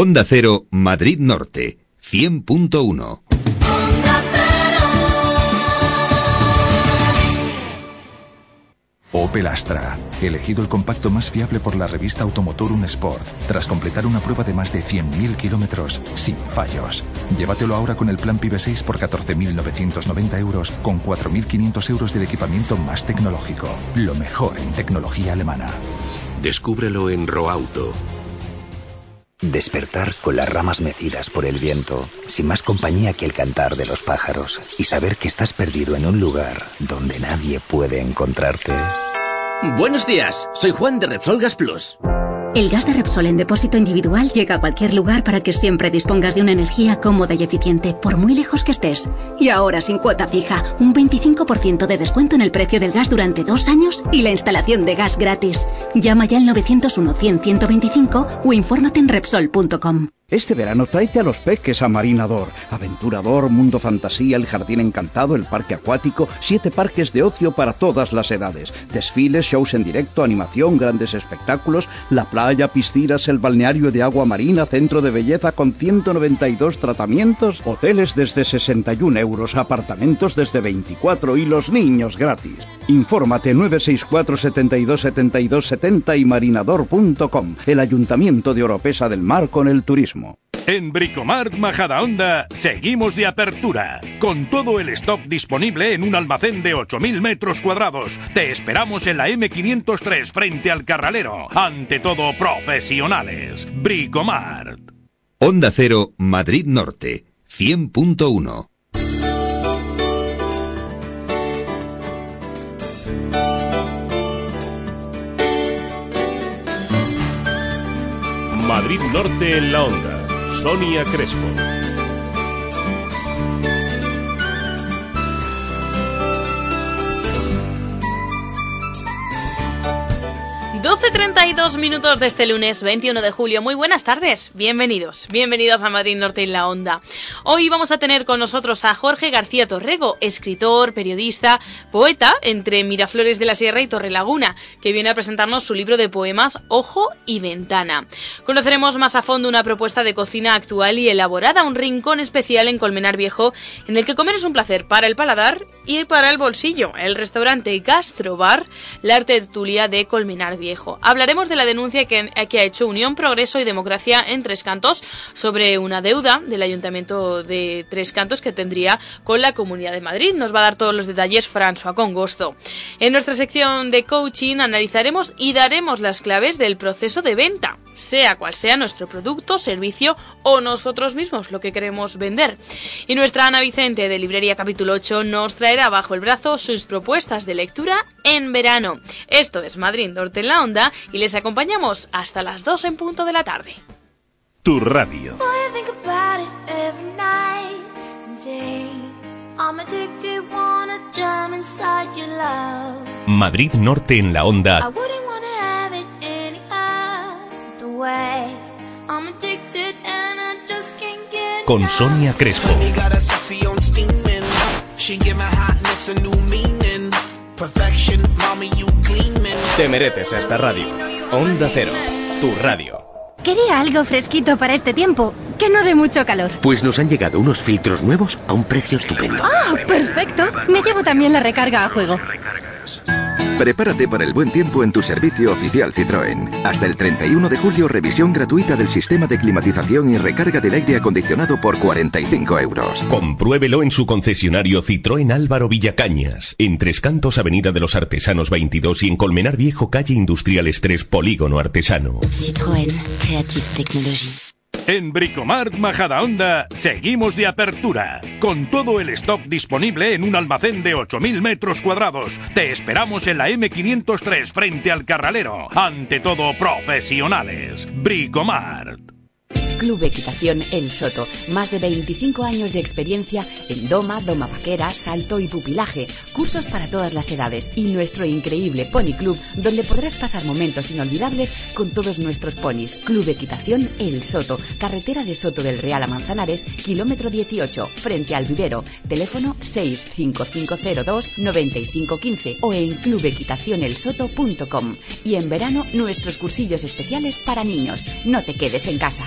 Onda Cero, Madrid Norte, 100.1. Opel Astra, elegido el compacto más fiable por la revista Automotor Un Sport, tras completar una prueba de más de 100.000 kilómetros sin fallos. Llévatelo ahora con el plan PIB 6 por 14.990 euros, con 4.500 euros del equipamiento más tecnológico. Lo mejor en tecnología alemana. Descúbrelo en Roauto. Despertar con las ramas mecidas por el viento, sin más compañía que el cantar de los pájaros, y saber que estás perdido en un lugar donde nadie puede encontrarte. Buenos días, soy Juan de Repsol Gas Plus. El gas de Repsol en depósito individual llega a cualquier lugar para que siempre dispongas de una energía cómoda y eficiente, por muy lejos que estés. Y ahora sin cuota fija, un 25% de descuento en el precio del gas durante dos años y la instalación de gas gratis. Llama ya al 901-100-125 o infórmate en Repsol.com. Este verano tráete a los peques a Marinador. Aventurador, Mundo Fantasía, el Jardín Encantado, el Parque Acuático, siete parques de ocio para todas las edades. Desfiles, shows en directo, animación, grandes espectáculos, la playa, piscinas, el balneario de agua marina, centro de belleza con 192 tratamientos, hoteles desde 61 euros, apartamentos desde 24 y los niños gratis. Infórmate 964 72 72 70 y marinador.com. El Ayuntamiento de Oropesa del Mar con el turismo. En Bricomart Majadahonda seguimos de apertura, con todo el stock disponible en un almacén de 8.000 metros cuadrados. Te esperamos en la M503 frente al Carralero. Ante todo, profesionales. Bricomart. Onda Cero, Madrid Norte, 100.1. Madrid Norte en la onda. Sonia Crespo. 12.32 minutos de este lunes 21 de julio. Muy buenas tardes, bienvenidos, bienvenidos a Madrid Norte en la Onda. Hoy vamos a tener con nosotros a Jorge García Torrego, escritor, periodista, poeta entre Miraflores de la Sierra y Torrelaguna, que viene a presentarnos su libro de poemas Ojo y Ventana. Conoceremos más a fondo una propuesta de cocina actual y elaborada, un rincón especial en Colmenar Viejo, en el que comer es un placer para el paladar y para el bolsillo. El restaurante Gastrobar, la tertulia de Colmenar Viejo. Hablaremos de la denuncia que, ha hecho Unión, Progreso y Democracia en Tres Cantos sobre una deuda del Ayuntamiento de Tres Cantos que tendría con la Comunidad de Madrid. Nos va a dar todos los detalles François Congosto. En nuestra sección de coaching analizaremos y daremos las claves del proceso de venta, sea cual sea nuestro producto, servicio o nosotros mismos lo que queremos vender. Y nuestra Ana Vicente de Librería Capítulo 8 nos traerá bajo el brazo sus propuestas de lectura en verano. Esto es Madrid Norte Onda y les acompañamos hasta las 2 en punto de la tarde. Tu radio. Madrid Norte en la Onda. Con Sonia Crespo. Te mereces esta radio. Onda Cero, tu radio. Quería algo fresquito para este tiempo, que no dé mucho calor. Pues nos han llegado unos filtros nuevos a un precio estupendo. ¡Ah, perfecto! Me llevo también la recarga a juego. Prepárate para el buen tiempo en tu servicio oficial Citroën. Hasta el 31 de julio, revisión gratuita del sistema de climatización y recarga del aire acondicionado por 45 euros. Compruébelo en su concesionario Citroën Álvaro Villacañas, en Tres Cantos, Avenida de los Artesanos 22 y en Colmenar Viejo, calle Industriales 3, Polígono Artesano. Citroën, Creative Technology. En Bricomart Majadahonda seguimos de apertura, con todo el stock disponible en un almacén de 8.000 metros cuadrados. Te esperamos en la M503 frente al Carralero. Ante todo, profesionales. Bricomart. Club Equitación El Soto. Más de 25 años de experiencia en doma, doma vaquera, salto y pupilaje. Cursos para todas las edades. Y nuestro increíble Pony Club, donde podrás pasar momentos inolvidables con todos nuestros ponis. Club Equitación El Soto. Carretera de Soto del Real a Manzanares, kilómetro 18, frente al vivero. Teléfono 65502 9515 o en clubequitacionelsoto.com. Y en verano, nuestros cursillos especiales para niños. No te quedes en casa.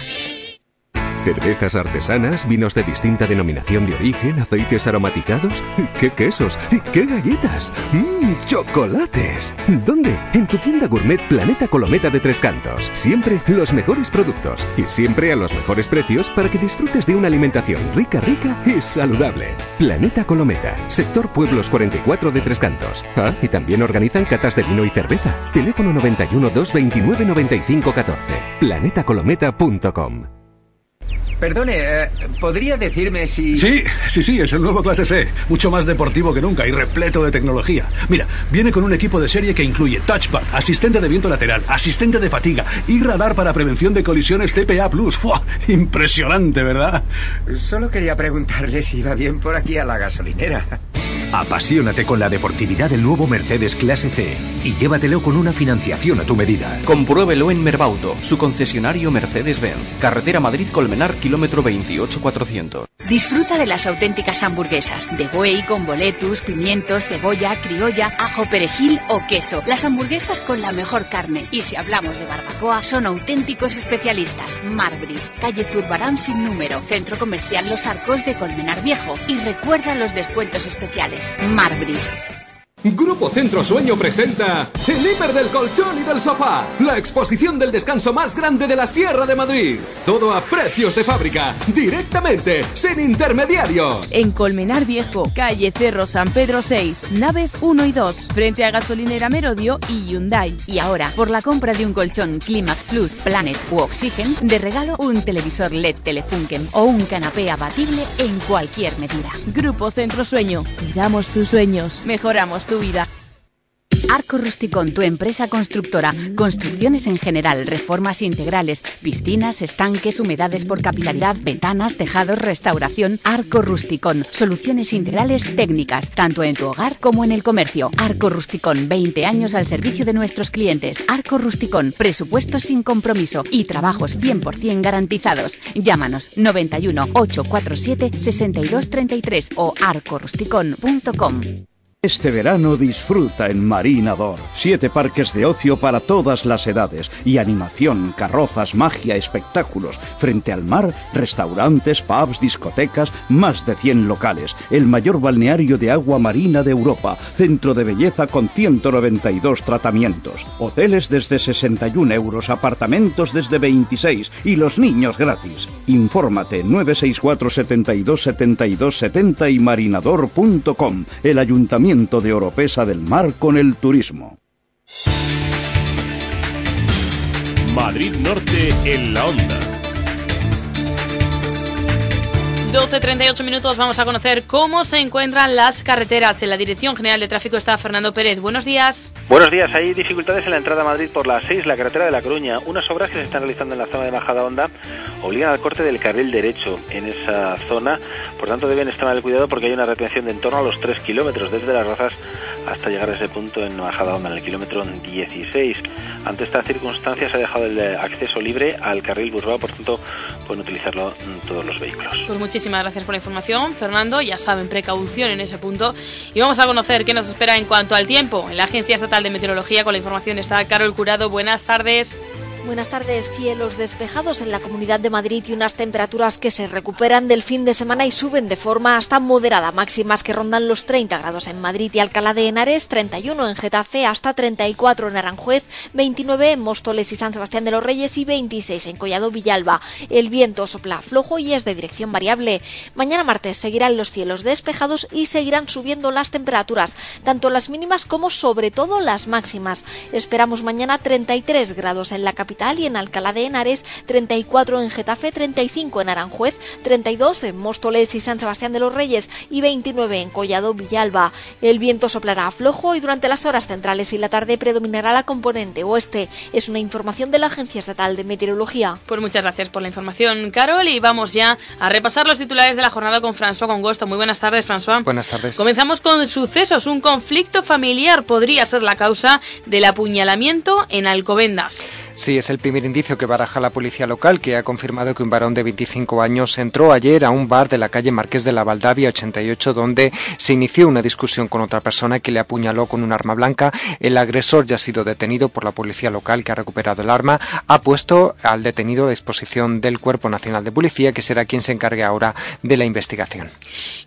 Cervezas artesanas, vinos de distinta denominación de origen, aceites aromatizados, qué quesos, qué galletas, mmm, chocolates. ¿Dónde? En tu tienda gourmet Planeta Colometa de Tres Cantos. Siempre los mejores productos y siempre a los mejores precios para que disfrutes de una alimentación rica, rica y saludable. Planeta Colometa, sector Pueblos 44 de Tres Cantos. Ah, y también organizan catas de vino y cerveza. Teléfono 91 229 95 14. planetacolometa.com Perdone, eh, ¿podría decirme si...? Sí, sí, sí, es el nuevo Clase C. Mucho más deportivo que nunca y repleto de tecnología. Mira, viene con un equipo de serie que incluye touchpad, asistente de viento lateral, asistente de fatiga y radar para prevención de colisiones TPA+. ¡Fua! Impresionante, ¿verdad? Solo quería preguntarle si iba bien por aquí a la gasolinera. Apasionate con la deportividad del nuevo Mercedes Clase C y llévatelo con una financiación a tu medida. Compruébelo en Merbauto, su concesionario Mercedes-Benz. Carretera Madrid-Colmenar, kilómetro 28400. Disfruta de las auténticas hamburguesas de buey con boletus, pimientos, cebolla, criolla, ajo, perejil o queso. Las hamburguesas con la mejor carne. Y si hablamos de barbacoa, son auténticos especialistas. Marbris, calle Zurbarán sin número, Centro Comercial Los Arcos de Colmenar Viejo. Y recuerda los descuentos especiales. Marbris. Grupo Centro Sueño presenta El Hiper del Colchón y del Sofá, la exposición del descanso más grande de la Sierra de Madrid. Todo a precios de fábrica, directamente, sin intermediarios. En Colmenar Viejo, calle Cerro San Pedro 6, naves 1 y 2, frente a gasolinera Merodio y Hyundai. Y ahora, por la compra de un colchón Climax Plus, Planet u Oxygen, de regalo un televisor LED Telefunken o un canapé abatible en cualquier medida. Grupo Centro Sueño, cuidamos tus sueños, mejoramos tu vida. Arco Rusticón, tu empresa constructora. Construcciones en general, reformas integrales, piscinas, estanques, humedades por capilaridad, ventanas, tejados, restauración. Arco Rusticón, soluciones integrales técnicas, tanto en tu hogar como en el comercio. Arco Rusticón, 20 años al servicio de nuestros clientes. Arco Rusticón, presupuestos sin compromiso y trabajos 100% garantizados. Llámanos 91 847 6233 o arcorusticón.com. Este verano disfruta en Marinador. Siete parques de ocio para todas las edades y animación, carrozas, magia, espectáculos. Frente al mar, restaurantes, pubs, discotecas, más de 100 locales. El mayor balneario de agua marina de Europa. Centro de belleza con 192 tratamientos. Hoteles desde 61 euros, apartamentos desde 26 y los niños gratis. Infórmate 964 72 72 70 y marinador.com. El ayuntamiento de Oropesa del Mar con el turismo. Madrid Norte en la onda. 12.38 minutos vamos a conocer cómo se encuentran las carreteras. En la Dirección General de Tráfico está Fernando Pérez. Buenos días. Buenos días. Hay dificultades en la entrada a Madrid por la 6, la carretera de La Coruña. Unas obras que se están realizando en la zona de Bajada Onda obligan al corte del carril derecho en esa zona. Por tanto, deben estar al cuidado porque hay una retención de en torno a los 3 kilómetros desde las razas hasta llegar a ese punto en Bajada Onda, en el kilómetro 16. Ante esta circunstancia se ha dejado el acceso libre al carril Burbao, por tanto pueden utilizarlo todos los vehículos. Pues muchísimas gracias por la información, Fernando. Ya saben, precaución en ese punto. Y vamos a conocer qué nos espera en cuanto al tiempo. En la Agencia Estatal de Meteorología con la información está Carol Curado. Buenas tardes. Buenas tardes. Cielos despejados en la Comunidad de Madrid y unas temperaturas que se recuperan del fin de semana y suben de forma hasta moderada, máximas que rondan los 30 grados en Madrid y Alcalá de Henares, 31 en Getafe, hasta 34 en Aranjuez, 29 en Móstoles y San Sebastián de los Reyes y 26 en Collado Villalba. El viento sopla flojo y es de dirección variable. Mañana martes seguirán los cielos despejados y seguirán subiendo las temperaturas, tanto las mínimas como sobre todo las máximas. Esperamos mañana 33 grados en la capital y en Alcalá de Henares, 34 en Getafe, 35 en Aranjuez, 32 en Móstoles y San Sebastián de los Reyes y 29 en Collado Villalba. El viento soplará flojo y durante las horas centrales y la tarde predominará la componente oeste. Es una información de la Agencia Estatal de Meteorología. Pues muchas gracias por la información, Carol, y vamos ya a repasar los titulares de la jornada con François Congosto. Muy buenas tardes, François. Buenas tardes. Comenzamos con sucesos. Un conflicto familiar podría ser la causa del apuñalamiento en Alcobendas. Sí, es el primer indicio que baraja la policía local, que ha confirmado que un varón de 25 años entró ayer a un bar de la calle Marqués de la Valdavia 88, donde se inició una discusión con otra persona que le apuñaló con un arma blanca. El agresor ya ha sido detenido por la policía local, que ha recuperado el arma. Ha puesto al detenido a disposición del Cuerpo Nacional de Policía, que será quien se encargue ahora de la investigación.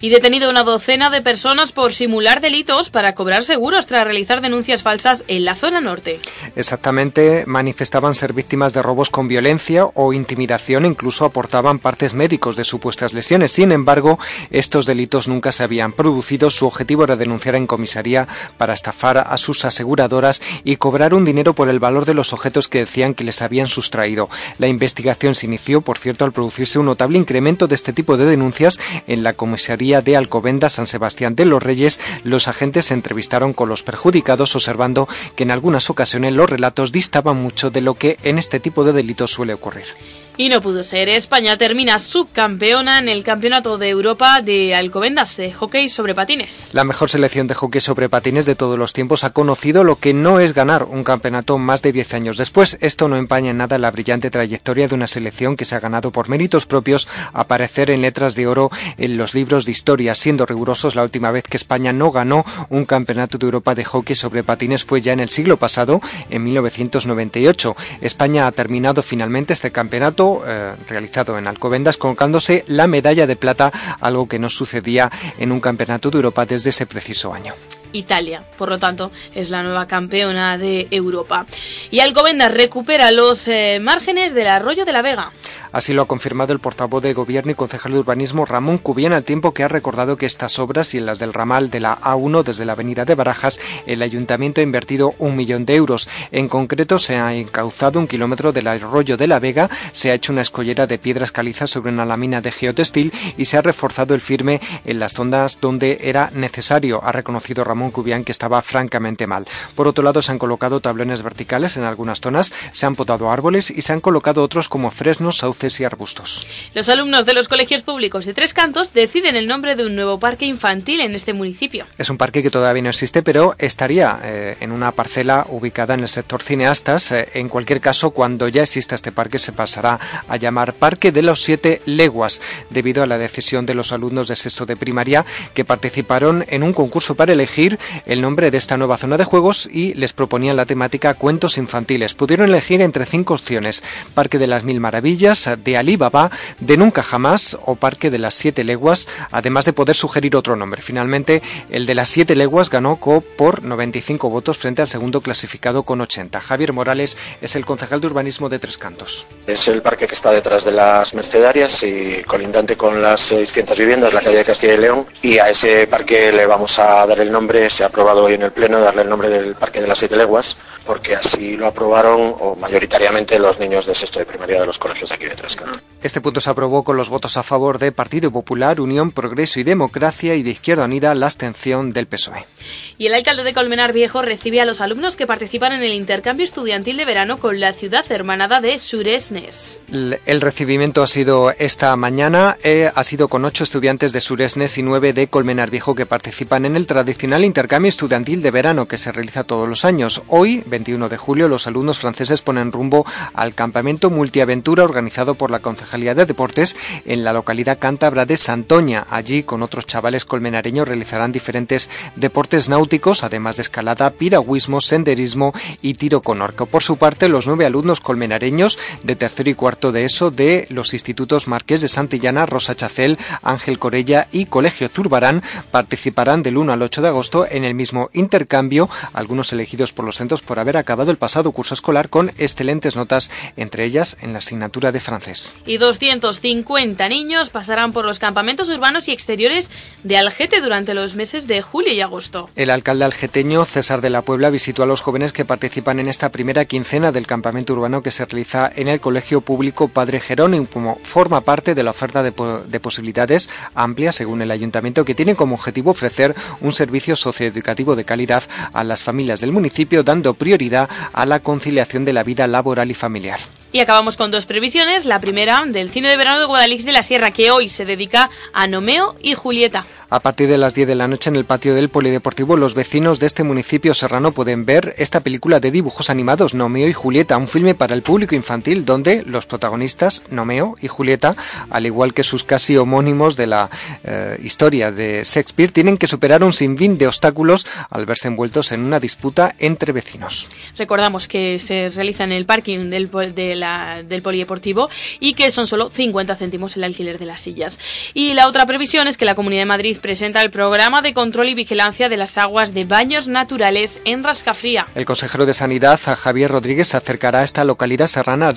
Y detenido una docena de personas por simular delitos para cobrar seguros tras realizar denuncias falsas en la zona norte. Exactamente, manifestaban ser víctimas de robos con violencia o intimidación, incluso aportaban partes médicos de supuestas lesiones. Sin embargo, estos delitos nunca se habían producido. Su objetivo era denunciar en comisaría para estafar a sus aseguradoras y cobrar un dinero por el valor de los objetos que decían que les habían sustraído. La investigación se inició, por cierto, al producirse un notable incremento de este tipo de denuncias en la comisaría de Alcobenda San Sebastián de los Reyes. Los agentes se entrevistaron con los perjudicados, observando que en algunas ocasiones los relatos distaban mucho de lo que en este tipo de delitos suele ocurrir. Y no pudo ser. España termina subcampeona en el Campeonato de Europa de Alcobendas de hockey sobre patines. La mejor selección de hockey sobre patines de todos los tiempos ha conocido lo que no es ganar un campeonato más de 10 años después. Esto no empaña en nada la brillante trayectoria de una selección que se ha ganado por méritos propios aparecer en letras de oro en los libros de historia. Siendo rigurosos, la última vez que España no ganó un campeonato de Europa de hockey sobre patines fue ya en el siglo pasado, en 1998. España ha terminado finalmente este campeonato eh, realizado en Alcobendas colocándose la medalla de plata, algo que no sucedía en un campeonato de Europa desde ese preciso año. Italia, por lo tanto, es la nueva campeona de Europa. Y Alcobendas recupera los eh, márgenes del arroyo de la Vega. Así lo ha confirmado el portavoz de Gobierno y concejal de Urbanismo Ramón Cubián al tiempo que ha recordado que estas obras y las del ramal de la A1 desde la avenida de Barajas el ayuntamiento ha invertido un millón de euros. En concreto se ha encauzado un kilómetro del arroyo de la Vega, se ha hecho una escollera de piedras calizas sobre una lámina de geotextil y se ha reforzado el firme en las zonas donde era necesario. Ha reconocido Ramón Que estaba francamente mal. Por otro lado se han colocado tablones verticales en algunas zonas, se han potado árboles y se han colocado otros como fresnos, sauces y arbustos. Los alumnos de los colegios públicos de Tres Cantos deciden el nombre de un nuevo parque infantil en este municipio. Es un parque que todavía no existe, pero estaría eh, en una parcela ubicada en el sector cineastas. Eh, en cualquier caso, cuando ya exista este parque, se pasará a llamar Parque de los Siete Leguas, debido a la decisión de los alumnos de sexto de primaria que participaron en un concurso para elegir el nombre de esta nueva zona de juegos y les proponían la temática cuentos infantiles. Pudieron elegir entre cinco opciones: Parque de las Mil Maravillas, de Alibaba, de Nunca Jamás o Parque de las Siete Leguas, además de poder sugerir otro nombre. Finalmente, el de las Siete Leguas ganó por 95 votos frente al segundo clasificado con 80. Javier Morales es el concejal de urbanismo de Tres Cantos. Es el parque que está detrás de las Mercedarias y colindante con las 600 viviendas, la calle de Castilla y León, y a ese parque le vamos a dar el nombre, se ha aprobado hoy en el Pleno, darle el nombre del Parque de las Siete Leguas, porque así lo aprobaron o mayoritariamente los niños de sexto de primaria de los colegios de aquí de. Este punto se aprobó con los votos a favor de Partido Popular, Unión, Progreso y Democracia y de Izquierda Unida la abstención del PSOE. Y el alcalde de Colmenar Viejo recibe a los alumnos que participan en el intercambio estudiantil de verano con la ciudad hermanada de Suresnes. El recibimiento ha sido esta mañana, eh, ha sido con ocho estudiantes de Suresnes y nueve de Colmenar Viejo que participan en el tradicional intercambio estudiantil de verano que se realiza todos los años. Hoy, 21 de julio, los alumnos franceses ponen rumbo al campamento multiaventura organizado por la Concejalía de Deportes en la localidad cántabra de Santoña. Allí, con otros chavales colmenareños, realizarán diferentes deportes náuticos, además de escalada, piragüismo, senderismo y tiro con arco. Por su parte, los nueve alumnos colmenareños de tercero y cuarto de ESO de los institutos Marqués de Santillana, Rosa Chacel, Ángel Corella y Colegio Zurbarán participarán del 1 al 8 de agosto en el mismo intercambio, algunos elegidos por los centros por haber acabado el pasado curso escolar con excelentes notas, entre ellas en la asignatura de francés. Y 250 niños pasarán por los campamentos urbanos y exteriores de Algete durante los meses de julio y agosto. El alcalde algeteño César de la Puebla visitó a los jóvenes que participan en esta primera quincena del campamento urbano que se realiza en el Colegio Público Padre Jerónimo. Forma parte de la oferta de, de posibilidades amplia, según el ayuntamiento, que tiene como objetivo ofrecer un servicio socioeducativo de calidad a las familias del municipio, dando prioridad a la conciliación de la vida laboral y familiar. Y acabamos con dos previsiones. La primera del cine de verano de Guadalix de la Sierra, que hoy se dedica a Nomeo y Julieta. A partir de las 10 de la noche en el patio del Polideportivo, los vecinos de este municipio serrano pueden ver esta película de dibujos animados, Nomeo y Julieta, un filme para el público infantil donde los protagonistas, Nomeo y Julieta, al igual que sus casi homónimos de la eh, historia de Shakespeare, tienen que superar un sinfín de obstáculos al verse envueltos en una disputa entre vecinos. Recordamos que se realiza en el parking del, de la, del Polideportivo y que son solo 50 céntimos el alquiler de las sillas. Y la otra previsión es que la Comunidad de Madrid presenta el programa de control y vigilancia de las aguas de baños naturales en Rascafría. El consejero de Sanidad, Javier Rodríguez, se acercará a esta localidad serrana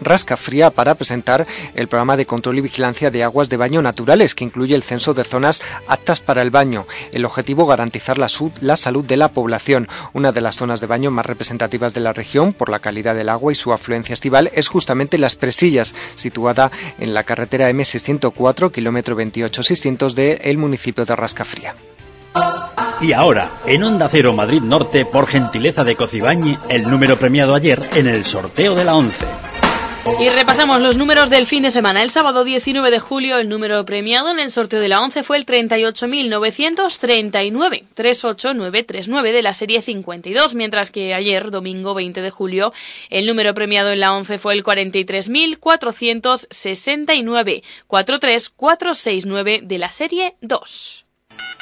Rascafría para presentar el programa de control y vigilancia de aguas de baño naturales, que incluye el censo de zonas aptas para el baño. El objetivo, garantizar la, la salud de la población. Una de las zonas de baño más representativas de la región por la calidad del agua y su afluencia estival es justamente Las Presillas, situada en la carretera M604, kilómetro 28-600 del municipio de Rascafría. Y ahora, en Onda Cero Madrid Norte, por gentileza de Cocibañi, el número premiado ayer en el sorteo de la 11. Y repasamos los números del fin de semana. El sábado 19 de julio, el número premiado en el sorteo de la 11 fue el 38.939, 38939 de la serie 52, mientras que ayer, domingo 20 de julio, el número premiado en la 11 fue el 43.469, 43469 de la serie 2.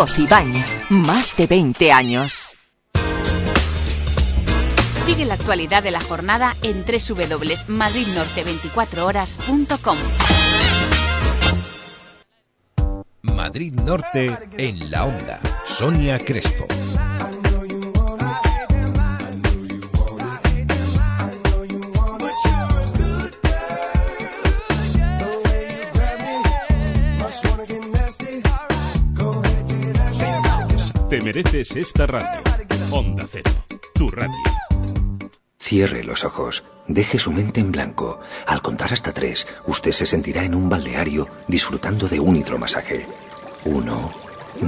Cocibañ, más de 20 años. Sigue la actualidad de la jornada en www.madridnorte24horas.com. Madrid Norte en la onda. Sonia Crespo. Mereces esta radio. Onda Cero, tu radio. Cierre los ojos, deje su mente en blanco. Al contar hasta tres, usted se sentirá en un balneario disfrutando de un hidromasaje. Uno,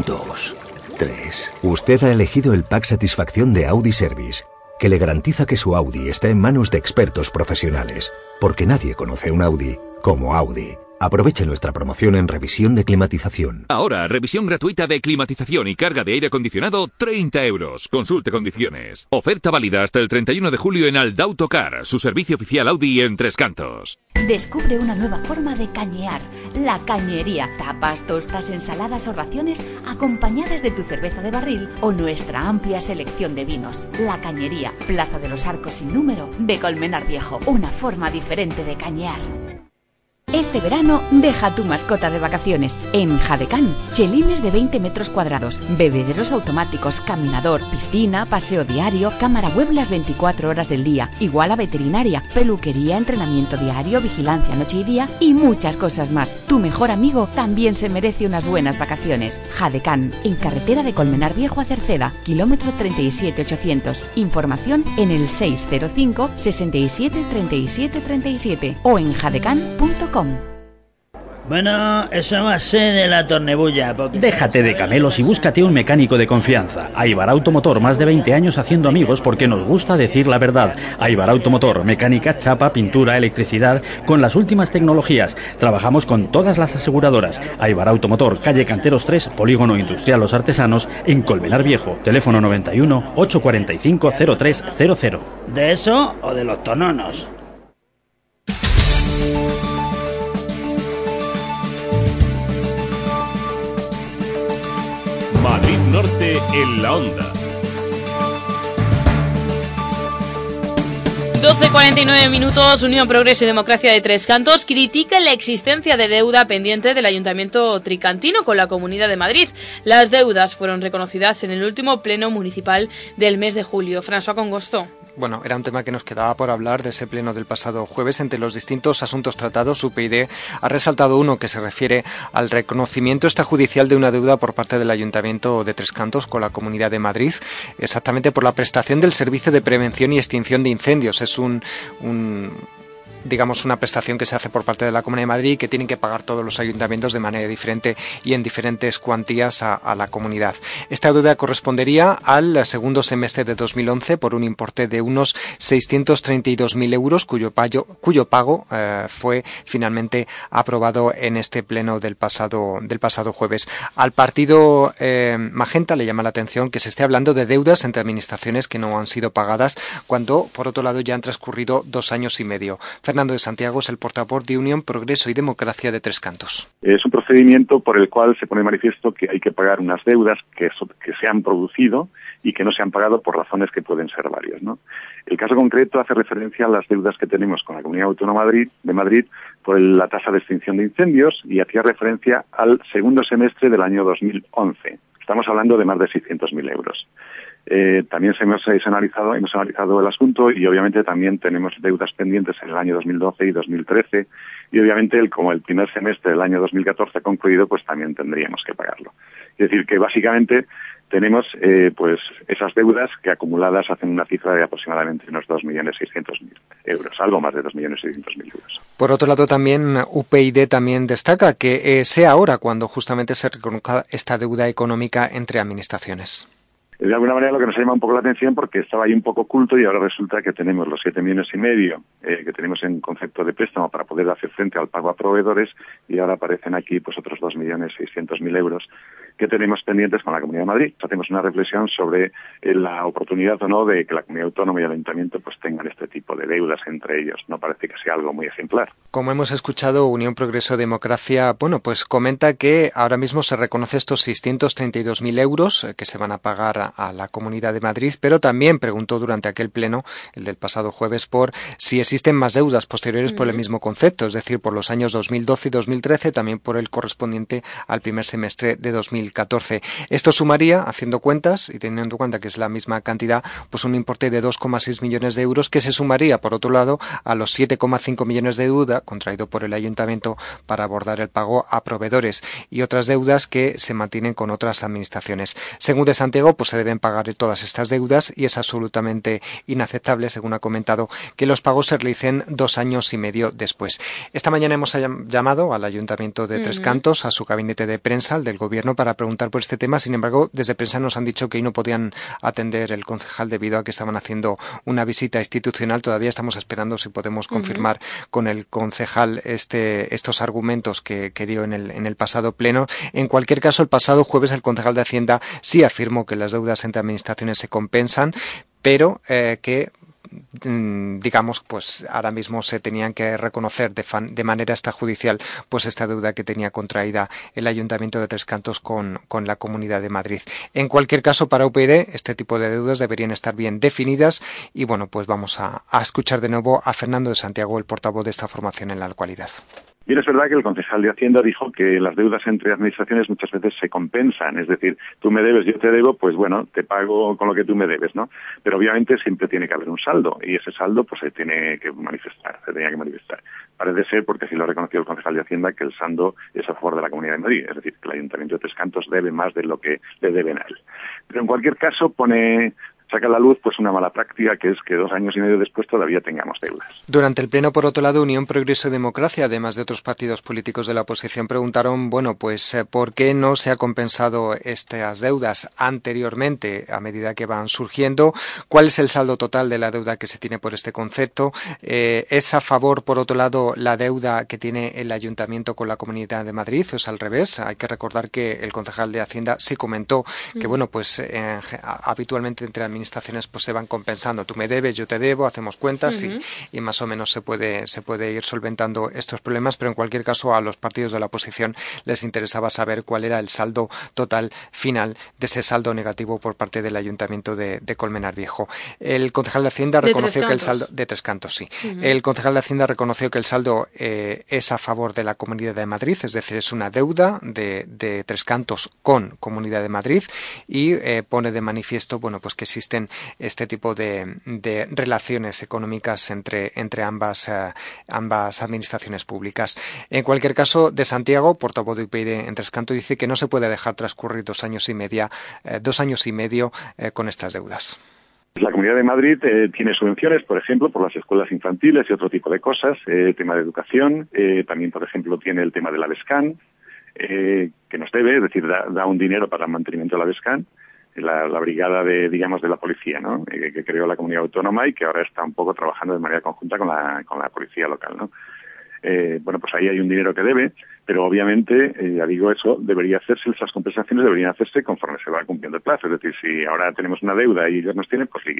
dos, tres. Usted ha elegido el pack satisfacción de Audi Service, que le garantiza que su Audi está en manos de expertos profesionales, porque nadie conoce un Audi como Audi. Aproveche nuestra promoción en revisión de climatización. Ahora, revisión gratuita de climatización y carga de aire acondicionado, 30 euros. Consulte condiciones. Oferta válida hasta el 31 de julio en Aldautocar, su servicio oficial Audi en Tres Cantos. Descubre una nueva forma de cañear, la cañería. Tapas, tostas, ensaladas o raciones acompañadas de tu cerveza de barril o nuestra amplia selección de vinos. La cañería, Plaza de los Arcos sin número de Colmenar Viejo. Una forma diferente de cañear. Este verano deja tu mascota de vacaciones en Jadecán. Chelines de 20 metros cuadrados, bebederos automáticos, caminador, piscina, paseo diario, cámara web las 24 horas del día, igual a veterinaria, peluquería, entrenamiento diario, vigilancia noche y día y muchas cosas más. Tu mejor amigo también se merece unas buenas vacaciones. Jadecán, en carretera de Colmenar Viejo a Cerceda, kilómetro 37800. Información en el 605 67 37 37 o en jadecán.com. Bueno, eso va a ser de la tornebulla. porque- Déjate de camelos y búscate un mecánico de confianza. Aibar Automotor, más de 20 años haciendo amigos porque nos gusta decir la verdad. Aibar Automotor, mecánica, chapa, pintura, electricidad, con las últimas tecnologías. Trabajamos con todas las aseguradoras. Aibar Automotor, calle Canteros 3, Polígono Industrial Los Artesanos, en Colmenar Viejo. Teléfono 91 845 0300. ¿De eso o de los tononos? Madrid Norte en la onda. 12.49 minutos, Unión Progreso y Democracia de Tres Cantos critica la existencia de deuda pendiente del Ayuntamiento Tricantino con la Comunidad de Madrid. Las deudas fueron reconocidas en el último pleno municipal del mes de julio. François Congosto. Bueno, era un tema que nos quedaba por hablar de ese pleno del pasado jueves. Entre los distintos asuntos tratados, UPyD ha resaltado uno que se refiere al reconocimiento extrajudicial de una deuda por parte del Ayuntamiento de Tres Cantos con la Comunidad de Madrid, exactamente por la prestación del servicio de prevención y extinción de incendios. Es un, un digamos, una prestación que se hace por parte de la Comunidad de Madrid y que tienen que pagar todos los ayuntamientos de manera diferente y en diferentes cuantías a, la comunidad. Esta deuda correspondería al segundo semestre de 2011 por un importe de unos 632.000 euros, cuyo, payo, cuyo pago eh, fue finalmente aprobado en este pleno del pasado, del pasado jueves. Al partido eh, Magenta le llama la atención que se esté hablando de deudas entre administraciones que no han sido pagadas, cuando, por otro lado, ya han transcurrido dos años y medio. Fernando de Santiago es el portavoz de Unión, Progreso y Democracia de Tres Cantos. Es un procedimiento por el cual se pone manifiesto que hay que pagar unas deudas que, se han producido y que no se han pagado por razones que pueden ser varias. El caso concreto hace referencia a las deudas que tenemos con la Comunidad Autónoma de Madrid por la tasa de extinción de incendios y hacía referencia al segundo semestre del año 2011. Estamos hablando de más de 600.000 euros. Eh, también se hemos, analizado, hemos analizado el asunto y obviamente también tenemos deudas pendientes en el año 2012 y 2013 y obviamente el, como el primer semestre del año 2014 ha concluido, pues también tendríamos que pagarlo. Es decir, que básicamente tenemos eh, pues esas deudas que acumuladas hacen una cifra de aproximadamente unos 2.600.000 euros, algo más de 2.600.000 euros. Por otro lado, también UPyD también destaca que eh, sea ahora cuando justamente se reconozca esta deuda económica entre administraciones de alguna manera lo que nos llama un poco la atención porque estaba ahí un poco oculto y ahora resulta que tenemos los siete millones y medio eh, que tenemos en concepto de préstamo para poder hacer frente al pago a proveedores y ahora aparecen aquí pues otros dos millones seiscientos mil euros que tenemos pendientes con la Comunidad de Madrid. Hacemos una reflexión sobre eh, la oportunidad o no de que la Comunidad Autónoma y el Ayuntamiento pues tengan este tipo de deudas entre ellos. No parece que sea algo muy ejemplar. Como hemos escuchado, Unión Progreso Democracia, bueno, pues comenta que ahora mismo se reconoce estos 632.000 euros eh, que se van a pagar a, la Comunidad de Madrid, pero también preguntó durante aquel pleno, el del pasado jueves, por si existen más deudas posteriores por el mismo concepto, es decir, por los años 2012 y 2013, también por el correspondiente al primer semestre de 2014. Esto sumaría, haciendo cuentas y teniendo en cuenta que es la misma cantidad, pues un importe de 2,6 millones de euros que se sumaría, por otro lado, a los 7,5 millones de deuda contraído por el ayuntamiento para abordar el pago a proveedores y otras deudas que se mantienen con otras administraciones. Según de Santiago, pues se deben pagar todas estas deudas y es absolutamente inaceptable, según ha comentado, que los pagos se realicen dos años y medio después. Esta mañana hemos llamado al ayuntamiento de Tres Cantos, a su gabinete de prensa, al del gobierno, para preguntar por este tema. Sin embargo, desde prensa nos han dicho que hoy no podían atender el concejal debido a que estaban haciendo una visita institucional. Todavía estamos esperando si podemos confirmar uh -huh. con el concejal este, estos argumentos que, que dio en el, en el pasado pleno. En cualquier caso, el pasado jueves el concejal de Hacienda sí afirmó que las deudas entre administraciones se compensan, pero eh, que Mm, digamos, pues ahora mismo se tenían que reconocer de, fan, de, manera extrajudicial pues esta deuda que tenía contraída el Ayuntamiento de Tres Cantos con, con la Comunidad de Madrid. En cualquier caso, para UPyD, este tipo de deudas deberían estar bien definidas y bueno, pues vamos a, a escuchar de nuevo a Fernando de Santiago, el portavoz de esta formación en la localidad. Bien, es verdad que el concejal de Hacienda dijo que las deudas entre administraciones muchas veces se compensan, es decir, tú me debes, yo te debo, pues bueno, te pago con lo que tú me debes, ¿no? Pero obviamente siempre tiene que haber un saldo y ese saldo pues se tiene que manifestar, se tenía que manifestar. Parece ser, porque así lo ha reconocido el concejal de Hacienda, que el saldo es a favor de la Comunidad de Madrid, es decir, que el Ayuntamiento de Tres Cantos debe más de lo que le deben a él. Pero en cualquier caso pone saca a la luz pues una mala práctica que es que dos años y medio después todavía tengamos deudas. Durante el pleno, por otro lado, Unión Progreso y Democracia, además de otros partidos políticos de la oposición, preguntaron, bueno, pues eh, por qué no se ha compensado estas deudas anteriormente a medida que van surgiendo, cuál es el saldo total de la deuda que se tiene por este concepto, eh, es a favor, por otro lado, la deuda que tiene el ayuntamiento con la Comunidad de Madrid, o es al revés. Hay que recordar que el concejal de Hacienda sí comentó que, bueno, pues eh, habitualmente entre administraciones administraciones pues se van compensando. Tú me debes, yo te debo, hacemos cuentas uh -huh. y, y, más o menos se puede, se puede ir solventando estos problemas, pero en cualquier caso a los partidos de la oposición les interesaba saber cuál era el saldo total final de ese saldo negativo por parte del Ayuntamiento de, de Colmenar Viejo. El concejal de Hacienda de reconoció que el saldo de Tres Cantos, sí. Uh -huh. El concejal de Hacienda reconoció que el saldo eh, es a favor de la Comunidad de Madrid, es decir, es una deuda de, de Tres Cantos con Comunidad de Madrid y eh, pone de manifiesto, bueno, pues que existe este tipo de, relaciones económicas entre, eh, ambas administraciones públicas. En cualquier caso, de Santiago, portavoz de UPyD en Trescanto, dice que no se puede dejar transcurrir dos años y media, eh, dos años y medio con estas deudas. La Comunidad de Madrid eh, tiene subvenciones, por ejemplo, por las escuelas infantiles y otro tipo de cosas, eh, tema de educación, eh, también, por ejemplo, tiene el tema de la BESCAN, eh, que nos debe, es decir, da, un dinero para el mantenimiento de la BESCAN, la, brigada de, digamos, de la policía, ¿no? que creó la comunidad autónoma y que ahora está un poco trabajando de manera conjunta con la, con la policía local, ¿no? bueno, pues ahí hay un dinero que debe, pero obviamente, eh, ya digo eso, debería hacerse, esas compensaciones deberían hacerse conforme se va cumpliendo el plazo. Es decir, si ahora tenemos una deuda y ellos nos tienen, pues sí,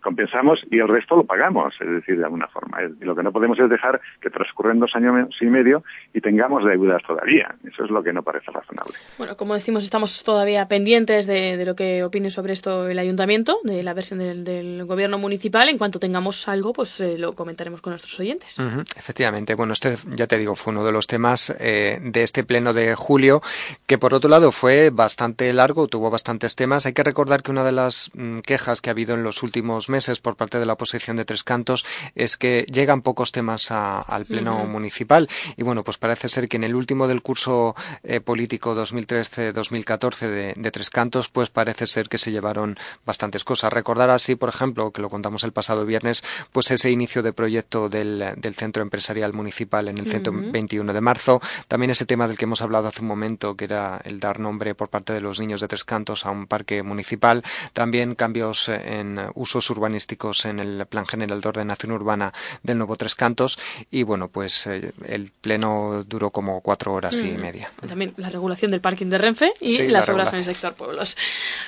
compensamos y el resto lo pagamos, es decir, de alguna forma. Y lo que no podemos es dejar que transcurren dos años y medio y tengamos deudas todavía. Eso es lo que no parece razonable. Bueno, como decimos, estamos todavía pendientes de, lo que opine sobre esto el ayuntamiento, de la versión del, gobierno municipal. En cuanto tengamos algo, pues eh, lo comentaremos con nuestros oyentes. Efectivamente. Bueno, este, ya te digo, fue uno de los temas. Eh, de, este pleno de julio, que por otro lado fue bastante largo, tuvo bastantes temas. Hay que recordar que una de las mm, quejas que ha habido en los últimos meses por parte de la oposición de Tres Cantos es que llegan pocos temas al pleno municipal. Y bueno, pues parece ser que en el último del curso eh, político 2013-2014 de, de, Tres Cantos, pues parece ser que se llevaron bastantes cosas. Recordar así, por ejemplo, que lo contamos el pasado viernes, pues ese inicio de proyecto del, centro empresarial municipal en el centro 21 de marzo, también ese tema del que hemos hablado hace un momento, que era el dar nombre por parte de los niños de Tres Cantos a un parque municipal. También cambios en usos urbanísticos en el Plan General de Ordenación Urbana del nuevo Tres Cantos. Y bueno, pues eh, el pleno duró como cuatro horas y mm. media. También la regulación del parking de Renfe y las obras en el sector pueblos.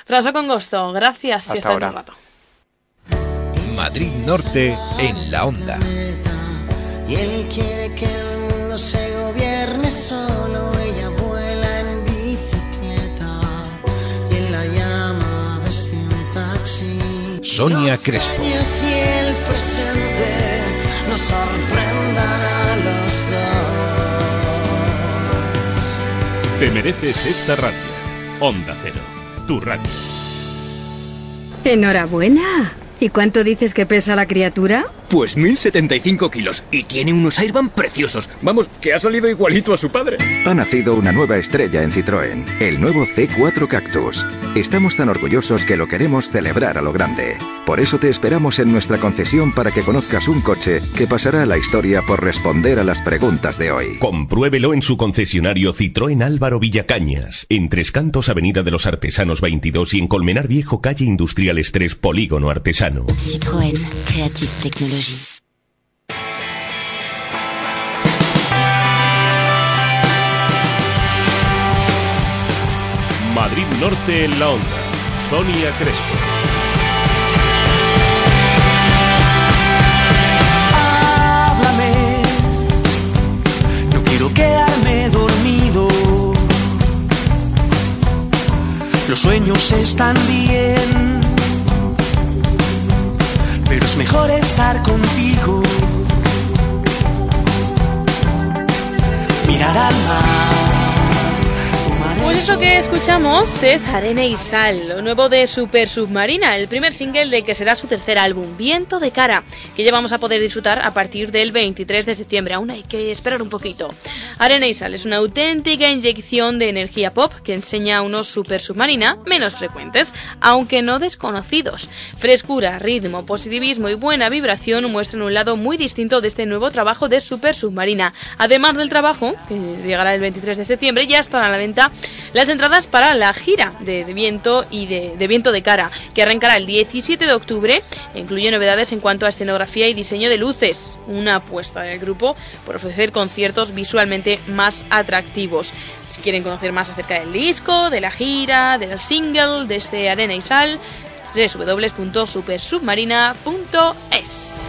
Fraso con gusto. Gracias. Hasta ahora. rato. Madrid Norte en la onda. Y él quiere que se los dos. Te mereces esta radio. Onda Cero, tu radio. Enhorabuena. ¿Y cuánto dices que pesa la criatura? Pues 1075 kilos y tiene unos Airban preciosos. Vamos, que ha salido igualito a su padre. Ha nacido una nueva estrella en Citroën, el nuevo C4 Cactus. Estamos tan orgullosos que lo queremos celebrar a lo grande. Por eso te esperamos en nuestra concesión para que conozcas un coche que pasará a la historia por responder a las preguntas de hoy. Compruébelo en su concesionario Citroën Álvaro Villacañas, en Tres Cantos Avenida de los Artesanos 22 y en Colmenar Viejo Calle Industriales 3 Polígono Artesano. Citroën Creative Technology. Madrid Norte en la onda. Sonia Crespo. Háblame. No quiero quedarme dormido. Los sueños están bien pero es mejor estar contigo. Mirar al mar. Pues eso que escuchamos es Arena y Sal, lo nuevo de Super Submarina, el primer single de que será su tercer álbum, Viento de Cara, que ya vamos a poder disfrutar a partir del 23 de septiembre. Aún hay que esperar un poquito. Arena y Sal es una auténtica inyección de energía pop que enseña a unos Super Submarina menos frecuentes, aunque no desconocidos. Frescura, ritmo, positivismo y buena vibración muestran un lado muy distinto de este nuevo trabajo de Super Submarina. Además del trabajo, que llegará el 23 de septiembre, ya están a la venta las entradas para la gira de, viento y de, viento de cara, que arrancará el 17 de octubre, incluye novedades en cuanto a escenografía y diseño de luces, una apuesta del grupo por ofrecer conciertos visualmente más atractivos. Si quieren conocer más acerca del disco, de la gira, del single, de este Arena y Sal, www.supersubmarina.es.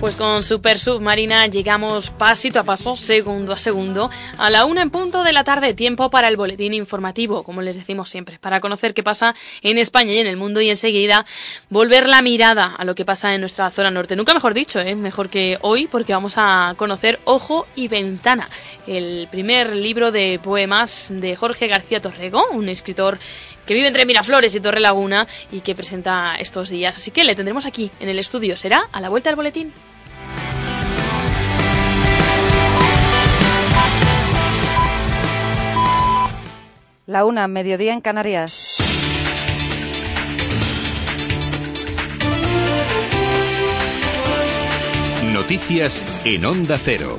Pues con Super Submarina llegamos pasito a paso, segundo a segundo, a la una en punto de la tarde, tiempo para el boletín informativo, como les decimos siempre, para conocer qué pasa en España y en el mundo y enseguida volver la mirada a lo que pasa en nuestra zona norte. Nunca mejor dicho, ¿eh? mejor que hoy, porque vamos a conocer Ojo y Ventana, el primer libro de poemas de Jorge García Torrego, un escritor que vive entre Miraflores y Torre Laguna y que presenta estos días. Así que le tendremos aquí en el estudio. Será a la vuelta del boletín. La una, mediodía en Canarias. Noticias en Onda Cero.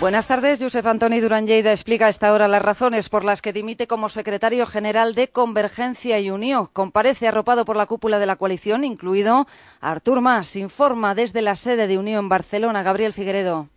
Buenas tardes. Josep Antoni Durán Lleida explica a esta hora las razones por las que dimite como secretario general de Convergencia y Unión. Comparece arropado por la cúpula de la coalición, incluido Artur Mas. Informa desde la sede de Unión Barcelona, Gabriel Figueredo.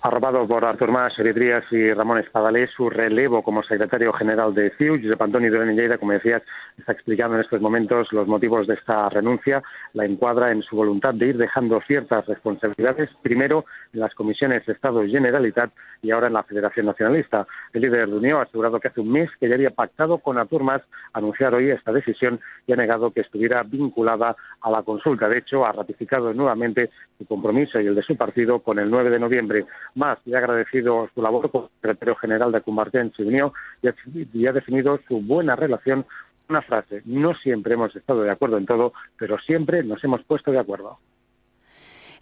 Arrobado por Artur Mas, Eritrías y Ramón Espadalé, su relevo como secretario general de CIU, Josep Antoni Durán como decías, está explicando en estos momentos los motivos de esta renuncia, la encuadra en su voluntad de ir dejando ciertas responsabilidades, primero en las comisiones de Estado y Generalitat y ahora en la Federación Nacionalista. El líder de Unión ha asegurado que hace un mes que ya había pactado con Artur Mas anunciar hoy esta decisión y ha negado que estuviera vinculada a la consulta. De hecho, ha ratificado nuevamente su compromiso y el de su partido con el 9 de noviembre. Más y ha agradecido su labor como secretario general de Convergencia y Unión y ha definido su buena relación una frase, no siempre hemos estado de acuerdo en todo, pero siempre nos hemos puesto de acuerdo.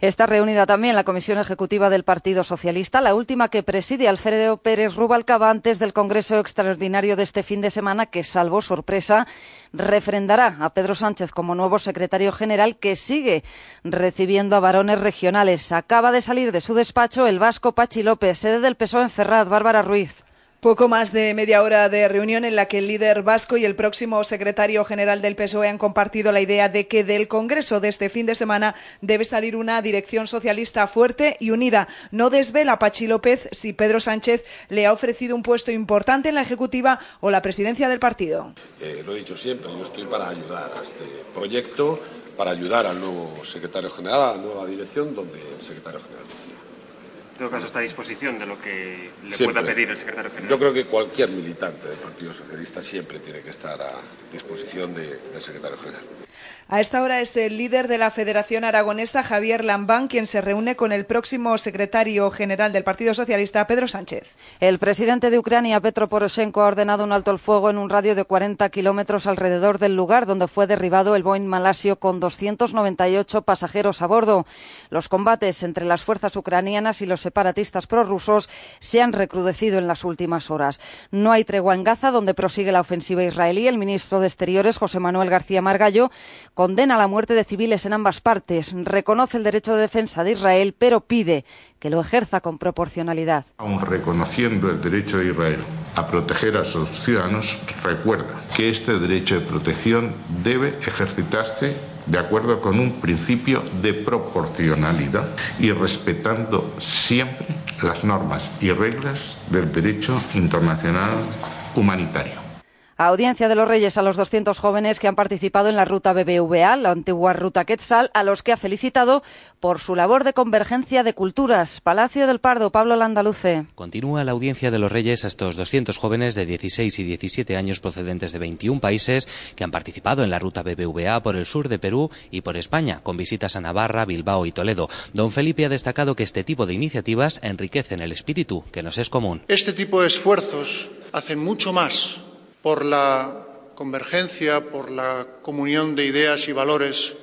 Está reunida también la Comisión Ejecutiva del Partido Socialista, la última que preside Alfredo Pérez Rubalcaba antes del Congreso Extraordinario de este fin de semana, que, salvo sorpresa, refrendará a Pedro Sánchez como nuevo secretario general que sigue recibiendo a varones regionales. Acaba de salir de su despacho el vasco Pachi López, sede del PSOE en Ferraz, Bárbara Ruiz. Poco más de media hora de reunión en la que el líder vasco y el próximo secretario general del PSOE han compartido la idea de que del Congreso de este fin de semana debe salir una dirección socialista fuerte y unida. No desvela Pachi López si Pedro Sánchez le ha ofrecido un puesto importante en la Ejecutiva o la presidencia del partido. Eh, lo he dicho siempre, yo estoy para ayudar a este proyecto, para ayudar al nuevo secretario general, a la nueva dirección donde el secretario general en todo caso está a disposición de lo que le Siempre. pueda pedir el secretario general. Yo creo que cualquier militante del Partido Socialista siempre tiene que estar a disposición de- del secretario general. A esta hora es el líder de la Federación Aragonesa, Javier Lambán, quien se reúne con el próximo secretario general del Partido Socialista, Pedro Sánchez. El presidente de Ucrania, Petro Poroshenko, ha ordenado un alto el fuego en un radio de 40 kilómetros alrededor del lugar donde fue derribado el Boeing malasio con 298 pasajeros a bordo. Los combates entre las fuerzas ucranianas y los separatistas prorrusos se han recrudecido en las últimas horas. No hay tregua en Gaza, donde prosigue la ofensiva israelí. El ministro de Exteriores, José Manuel García Margallo, condena la muerte de civiles en ambas partes, reconoce el derecho de defensa de Israel, pero pide que lo ejerza con proporcionalidad. Aun reconociendo el derecho de Israel a proteger a sus ciudadanos, recuerda que este derecho de protección debe ejercitarse de acuerdo con un principio de proporcionalidad y respetando siempre las normas y reglas del derecho internacional humanitario. Audiencia de los Reyes a los 200 jóvenes que han participado en la ruta BBVA, la antigua ruta Quetzal, a los que ha felicitado por su labor de convergencia de culturas. Palacio del Pardo, Pablo Landaluce. Continúa la audiencia de los Reyes a estos 200 jóvenes de 16 y 17 años procedentes de 21 países que han participado en la ruta BBVA por el sur de Perú y por España, con visitas a Navarra, Bilbao y Toledo. Don Felipe ha destacado que este tipo de iniciativas enriquecen el espíritu que nos es común. Este tipo de esfuerzos hacen mucho más por la convergencia, por la comunión de ideas y valores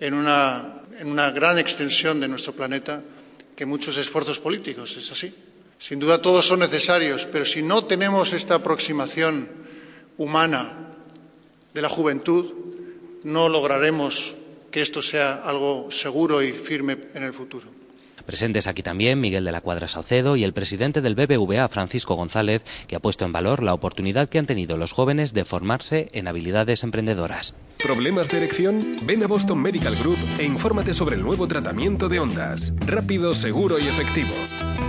en una, gran extensión de nuestro planeta que muchos esfuerzos políticos. Es así. Sin duda todos son necesarios, pero si no tenemos esta aproximación humana de la juventud, no lograremos que esto sea algo seguro y firme en el futuro. Presentes aquí también Miguel de la Cuadra Saucedo y el presidente del BBVA, Francisco González, que ha puesto en valor la oportunidad que han tenido los jóvenes de formarse en habilidades emprendedoras. ¿Problemas de erección? Ven a Boston Medical Group e infórmate sobre el nuevo tratamiento de ondas. Rápido, seguro y efectivo.